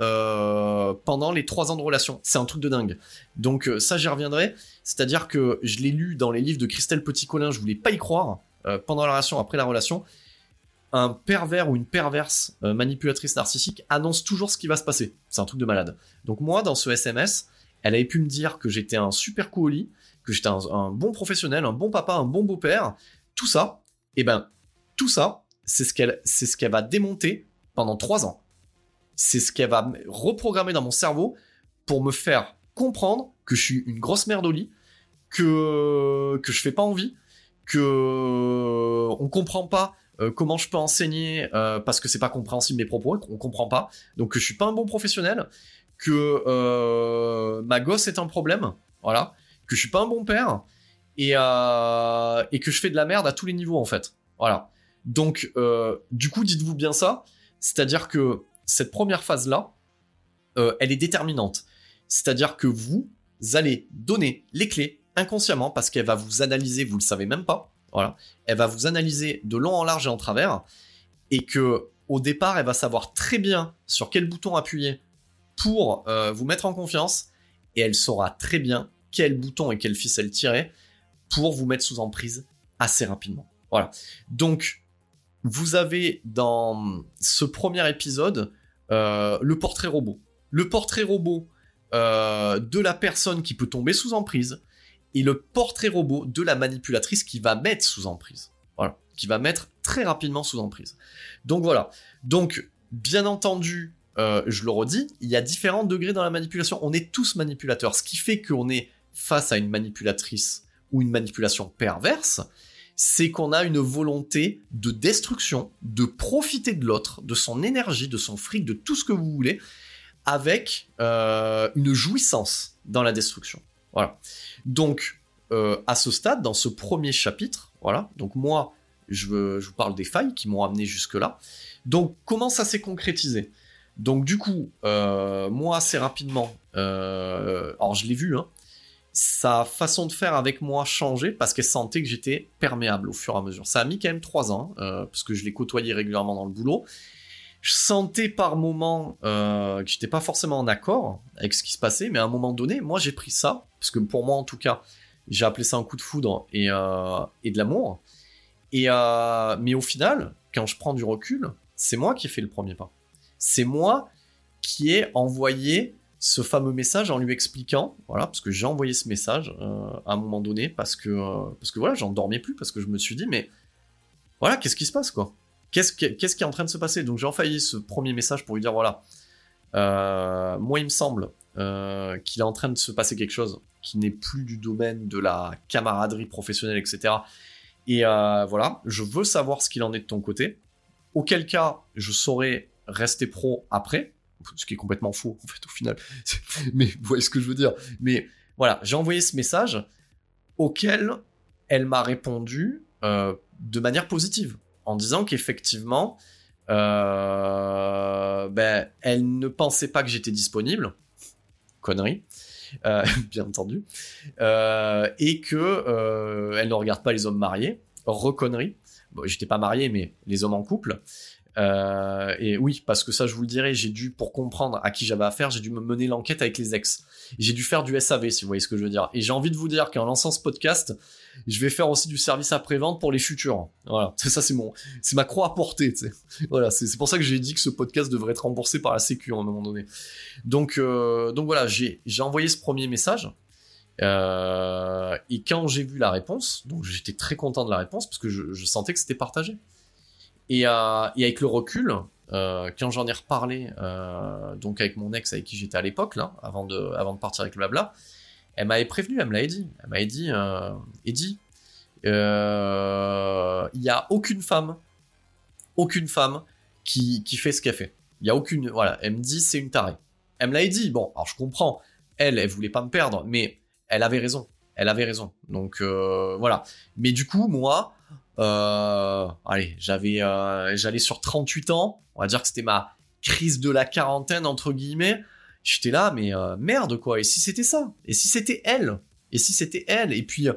pendant les trois ans de relation. C'est un truc de dingue. Donc ça, j'y reviendrai. C'est-à-dire que je l'ai lu dans les livres de Christelle Petit-Colin, je voulais pas y croire, pendant la relation, après la relation un pervers ou une perverse euh, manipulatrice narcissique annonce toujours ce qui va se passer. C'est un truc de malade. Donc moi, dans ce SMS, elle avait pu me dire que j'étais un super cooli, que j'étais un, bon professionnel, un bon papa, un bon beau-père, tout ça. Et eh ben, tout ça, c'est ce qu'elle, c'est ce qu'elle va démonter pendant trois ans. C'est ce qu'elle va reprogrammer dans mon cerveau pour me faire comprendre que je suis une grosse merde au lit, que que je fais pas envie, que on comprend pas euh, comment je peux enseigner euh, parce que c'est pas compréhensible mes propos, on comprend pas. Donc que je suis pas un bon professionnel, que euh, ma gosse est un problème, voilà, que je suis pas un bon père et et que je fais de la merde à tous les niveaux en fait. Voilà. Donc du coup, dites-vous bien ça, c'est-à-dire que cette première phase là, elle est déterminante. C'est-à-dire que vous allez donner les clés inconsciemment parce qu'elle va vous analyser, vous le savez même pas voilà. Elle va vous analyser de long en large et en travers, et que au départ, elle va savoir très bien sur quel bouton appuyer pour euh, vous mettre en confiance, et elle saura très bien quel bouton et quelle ficelle tirer pour vous mettre sous emprise assez rapidement. Voilà. Donc, vous avez dans ce premier épisode euh, le portrait robot. Le portrait robot euh, de la personne qui peut tomber sous emprise, et le portrait robot de la manipulatrice qui va mettre sous emprise. Voilà, qui va mettre très rapidement sous emprise. Donc voilà. Donc, bien entendu, euh, je le redis, il y a différents degrés dans la manipulation. On est tous manipulateurs. Ce qui fait qu'on est face à une manipulatrice ou une manipulation perverse, c'est qu'on a une volonté de destruction, de profiter de l'autre, de son énergie, de son fric, de tout ce que vous voulez, avec euh, une jouissance dans la destruction. Voilà. Donc, euh, à ce stade, dans ce premier chapitre, voilà, donc moi, je, vous parle des failles qui m'ont amené jusque-là. Donc, comment ça s'est concrétisé? Donc, du coup, euh, moi, assez rapidement, alors je l'ai vu, hein, sa façon de faire avec moi changé parce qu'elle sentait que j'étais perméable au fur et à mesure. Ça a mis quand même trois ans, parce que je l'ai côtoyé régulièrement dans le boulot je sentais par moment euh, que j'étais pas forcément en accord avec ce qui se passait, mais à un moment donné, moi j'ai pris ça, parce que pour moi en tout cas, j'ai appelé ça un coup de foudre et, euh, et de l'amour. Et euh, mais au final, quand je prends du recul, c'est moi qui ai fait le premier pas. C'est moi qui ai envoyé ce fameux message en lui expliquant, voilà, parce que j'ai envoyé ce message euh, à un moment donné parce que parce que voilà, j'en dormais plus parce que je me suis dit mais voilà, qu'est-ce qui se passe quoi? Qu'est-ce qui, est en train de se passer? Donc j'ai envoyé ce premier message pour lui dire voilà, euh, moi il me semble euh, qu'il est en train de se passer quelque chose qui n'est plus du domaine de la camaraderie professionnelle, etc. Et voilà, je veux savoir ce qu'il en est de ton côté. Auquel cas, je saurai rester pro après, ce qui est complètement faux en fait au final. [laughs] Mais vous voyez ce que je veux dire. Mais voilà, j'ai envoyé ce message auquel elle m'a répondu euh, de manière positive en disant qu'effectivement, euh, ben, elle ne pensait pas que j'étais disponible. Connerie. Euh, [laughs] bien entendu, et que elle ne regarde pas les hommes mariés, reconnerie. Bon, j'étais pas marié, mais les hommes en couple. Euh, et oui, parce que ça, je vous le dirai, j'ai dû, pour comprendre à qui j'avais affaire, j'ai dû me mener l'enquête avec les ex. J'ai dû faire du SAV, si vous voyez ce que je veux dire. Et j'ai envie de vous dire qu'en lançant ce podcast, je vais faire aussi du service après-vente pour les futurs. Voilà, [laughs] ça c'est mon, c'est ma croix à porter. Voilà, c'est pour ça que j'ai dit que ce podcast devrait être remboursé par la Sécu à un moment donné. Donc, euh, donc voilà, j'ai envoyé ce premier message. Euh, et quand j'ai vu la réponse, donc j'étais très content de la réponse parce que je sentais que c'était partagé. Et, euh, et, avec le recul, euh, quand j'en ai reparlé, euh, donc avec mon ex avec qui j'étais à l'époque, là, avant de, partir avec le blabla, elle m'avait prévenu, elle me l'avait dit. Elle m'avait dit, Eddie, il n'y a aucune femme, aucune femme qui, fait ce qu'elle fait. Il y a aucune, voilà, elle me dit c'est une tarée. Elle me l'avait dit, bon, alors je comprends, elle, elle voulait pas me perdre, mais elle avait raison, elle avait raison. Donc voilà. Mais du coup, moi, allez, j'avais, euh, j'allais sur 38 ans. On va dire que c'était ma crise de la quarantaine entre guillemets. J'étais là, mais euh, merde quoi. Et si c'était ça? Et si c'était elle? Et si c'était elle? Et puis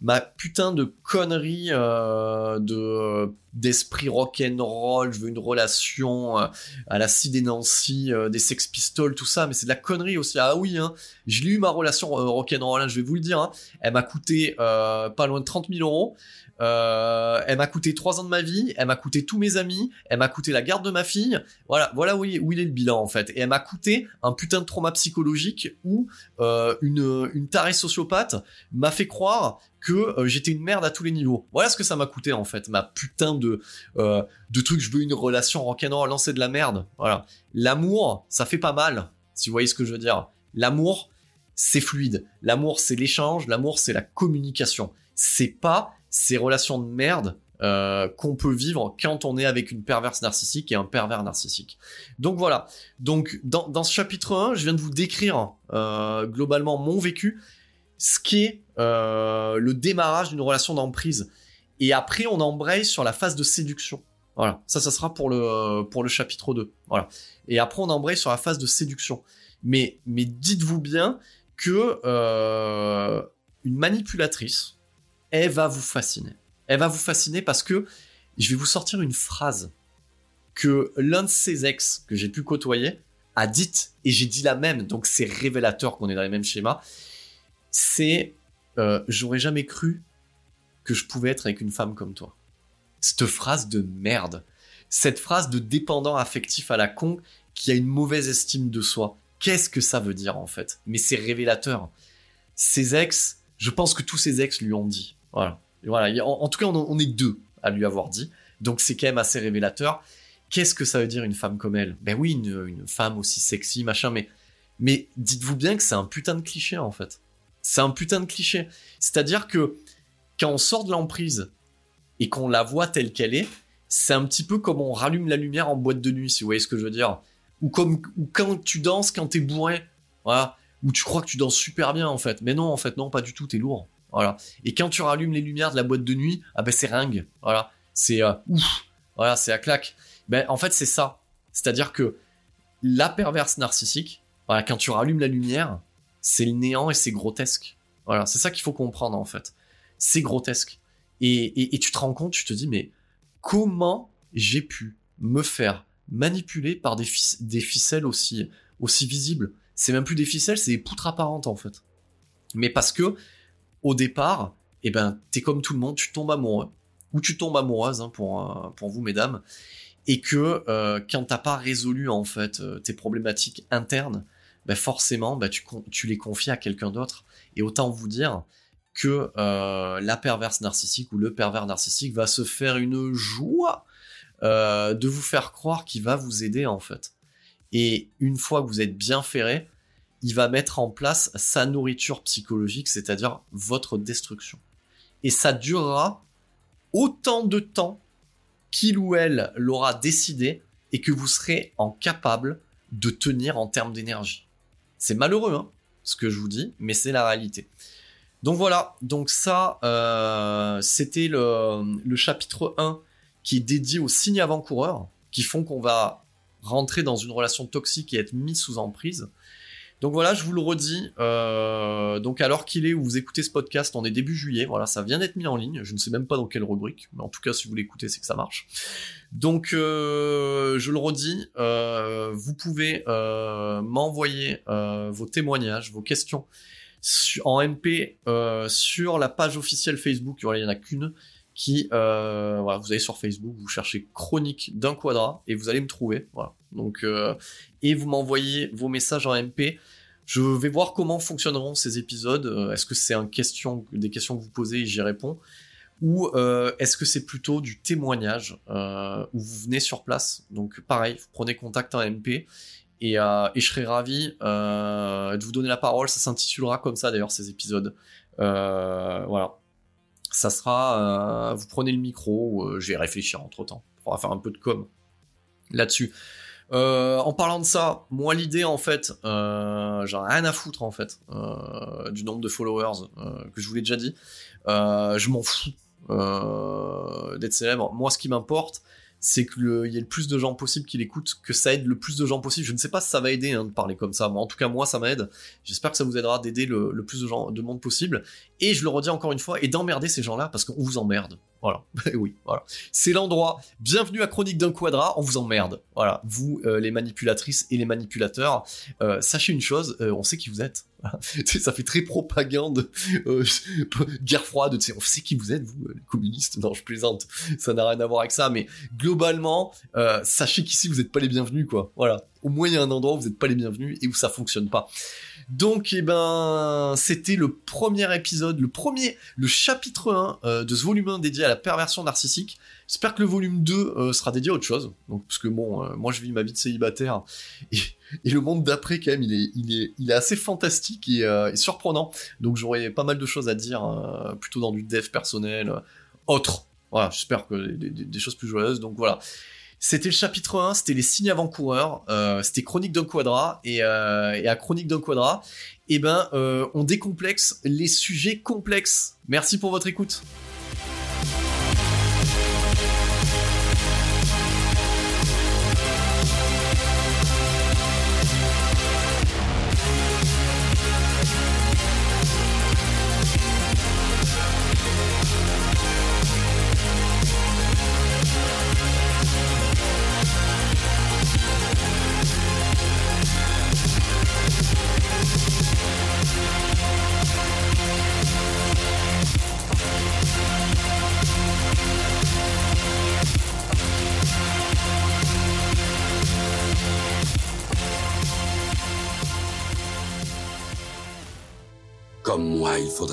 ma putain de connerie de d'esprit rock'n'roll, je veux une relation à la Sid et Nancy, des Sex Pistols, tout ça, mais c'est de la connerie aussi. Ah oui, hein, j'ai eu ma relation rock'n'roll, hein, je vais vous le dire. Hein. Elle m'a coûté pas loin de 30 000 euros. Euh, elle m'a coûté trois ans de ma vie, elle m'a coûté tous mes amis, elle m'a coûté la garde de ma fille. Voilà, voilà où il, est le bilan en fait. Et elle m'a coûté un putain de trauma psychologique où euh, une, une tarée sociopathe m'a fait croire que euh, j'étais une merde à tous les niveaux. Voilà ce que ça m'a coûté en fait, ma putain de euh, de truc. Je veux une relation rock'n'roll, lancer de la merde. Voilà, l'amour, ça fait pas mal. Si vous voyez ce que je veux dire, l'amour, c'est fluide. L'amour, c'est l'échange. L'amour, c'est la communication. C'est pas ces relations de merde euh, qu'on peut vivre quand on est avec une perverse narcissique et un pervers narcissique. Donc voilà. Donc dans, ce chapitre 1, je viens de vous décrire euh, globalement mon vécu, ce qui est le démarrage d'une relation d'emprise. Et après, on embraye sur la phase de séduction. Voilà, ça, ça sera pour le pour le chapitre 2. Voilà. Et après, on embraye sur la phase de séduction. Mais mais dites-vous bien que euh, une manipulatrice, elle va vous fasciner. Elle va vous fasciner parce que je vais vous sortir une phrase que l'un de ses ex que j'ai pu côtoyer a dite, et j'ai dit la même, donc c'est révélateur qu'on est dans les mêmes schémas, c'est euh, j'aurais jamais cru que je pouvais être avec une femme comme toi. Cette phrase de merde. Cette phrase de dépendant affectif à la con qui a une mauvaise estime de soi. Qu'est-ce que ça veut dire en fait? Mais c'est révélateur. Ses ex, je pense que tous ses ex lui ont dit. Voilà. voilà. En, tout cas, on, est deux à lui avoir dit. Donc c'est quand même assez révélateur. Qu'est-ce que ça veut dire une femme comme elle? Ben oui, une, femme aussi sexy, machin, mais, mais dites-vous bien que c'est un putain de cliché en fait. C'est un putain de cliché. C'est-à-dire que quand on sort de l'emprise et qu'on la voit telle qu'elle est, c'est un petit peu comme on rallume la lumière en boîte de nuit, si vous voyez ce que je veux dire. Ou comme quand tu danses quand t'es bourré, voilà. Ou tu crois que tu danses super bien en fait. Mais non, en fait, non, pas du tout, t'es lourd. Voilà. Et quand tu rallumes les lumières de la boîte de nuit, ah ben c'est ringue. Voilà. C'est euh, ouf. Voilà, c'est à claque. Ben en fait c'est ça. C'est-à-dire que la perverse narcissique, voilà, quand tu rallumes la lumière, c'est le néant et c'est grotesque. Voilà, c'est ça qu'il faut comprendre en fait. C'est grotesque. Et, tu te rends compte, tu te dis mais comment j'ai pu me faire manipuler par des, des ficelles aussi aussi visibles? C'est même plus des ficelles, c'est des poutres apparentes en fait. Mais parce que au départ, eh ben, t'es comme tout le monde, tu tombes amoureux, ou tu tombes amoureuse, hein, pour, euh, pour vous, mesdames, et que euh, quand t'as pas résolu, en fait, euh, tes problématiques internes, ben forcément, ben, tu, tu les confies à quelqu'un d'autre. Et autant vous dire que la perverse narcissique ou le pervers narcissique va se faire une joie de vous faire croire qu'il va vous aider, en fait. Et une fois que vous êtes bien ferré, il va mettre en place sa nourriture psychologique, c'est-à-dire votre destruction. Et ça durera autant de temps qu'il ou elle l'aura décidé et que vous serez en capable de tenir en termes d'énergie. C'est malheureux, hein, ce que je vous dis, mais c'est la réalité. Donc voilà, donc ça, euh, c'était le, chapitre 1 qui est dédié aux signes avant-coureurs qui font qu'on va rentrer dans une relation toxique et être mis sous emprise. Donc voilà, je vous le redis. Euh, donc alors qu'il est où vous écoutez ce podcast, on est début juillet. Voilà, ça vient d'être mis en ligne. Je ne sais même pas dans quelle rubrique, mais en tout cas, si vous l'écoutez, c'est que ça marche. Donc euh, je le redis, vous pouvez m'envoyer vos témoignages, vos questions en MP sur la page officielle Facebook. Il y en a qu'une qui voilà, vous allez sur Facebook, vous cherchez chronique d'un quadrat et vous allez me trouver. Voilà. Donc et vous m'envoyez vos messages en MP. Je vais voir comment fonctionneront ces épisodes. Euh, est-ce que c'est question, des questions que vous posez et j'y réponds? Ou euh, est-ce que c'est plutôt du témoignage euh, où vous venez sur place? Donc pareil, vous prenez contact en MP et, je serai ravi de vous donner la parole. Ça s'intitulera comme ça d'ailleurs ces épisodes. voilà. Ça sera, vous prenez le micro, je vais réfléchir entre temps. On va faire un peu de com là-dessus. Euh, en parlant de ça, moi l'idée en fait, euh, j'en ai rien à foutre en fait euh, du nombre de followers euh, que je vous l'ai déjà dit. Euh, je m'en fous d'être célèbre. Moi, ce qui m'importe, c'est qu'il y ait le plus de gens possible qui l'écoutent, que ça aide le plus de gens possible. Je ne sais pas si ça va aider hein, de parler comme ça, mais en tout cas moi ça m'aide. J'espère que ça vous aidera d'aider le, le, plus de gens, de monde possible. Et je le redis encore une fois, et d'emmerder ces gens-là parce qu'on vous emmerde. Voilà. [laughs] oui, voilà. C'est l'endroit. Bienvenue à Chronique d'un Quadra. On vous emmerde. Voilà. Vous, euh, les manipulatrices et les manipulateurs, euh, sachez une chose, euh, on sait qui vous êtes. [laughs] ça fait très propagande, [laughs] guerre froide. On sait qui vous êtes, vous, les communistes. Non, je plaisante. Ça n'a rien à voir avec ça. Mais globalement, sachez qu'ici, vous n'êtes pas les bienvenus, quoi. Voilà. Au moins, il y a un endroit où vous n'êtes pas les bienvenus et où ça fonctionne pas. Donc, eh ben, c'était le premier épisode, le premier, le chapitre 1 euh, de ce volume 1 dédié à la perversion narcissique. J'espère que le volume 2 euh, sera dédié à autre chose. Donc, parce que bon, euh, moi je vis ma vie de célibataire et, le monde d'après quand même, il est, assez fantastique et, surprenant. Donc, j'aurais pas mal de choses à dire, plutôt dans du dev personnel, autre. Voilà, j'espère que des, choses plus joyeuses. Donc voilà. C'était le chapitre 1, c'était les signes avant-coureurs, euh, c'était Chronique d'un quadra, et, euh, et, à Chronique d'un quadra, eh ben, euh, on décomplexe les sujets complexes. Merci pour votre écoute.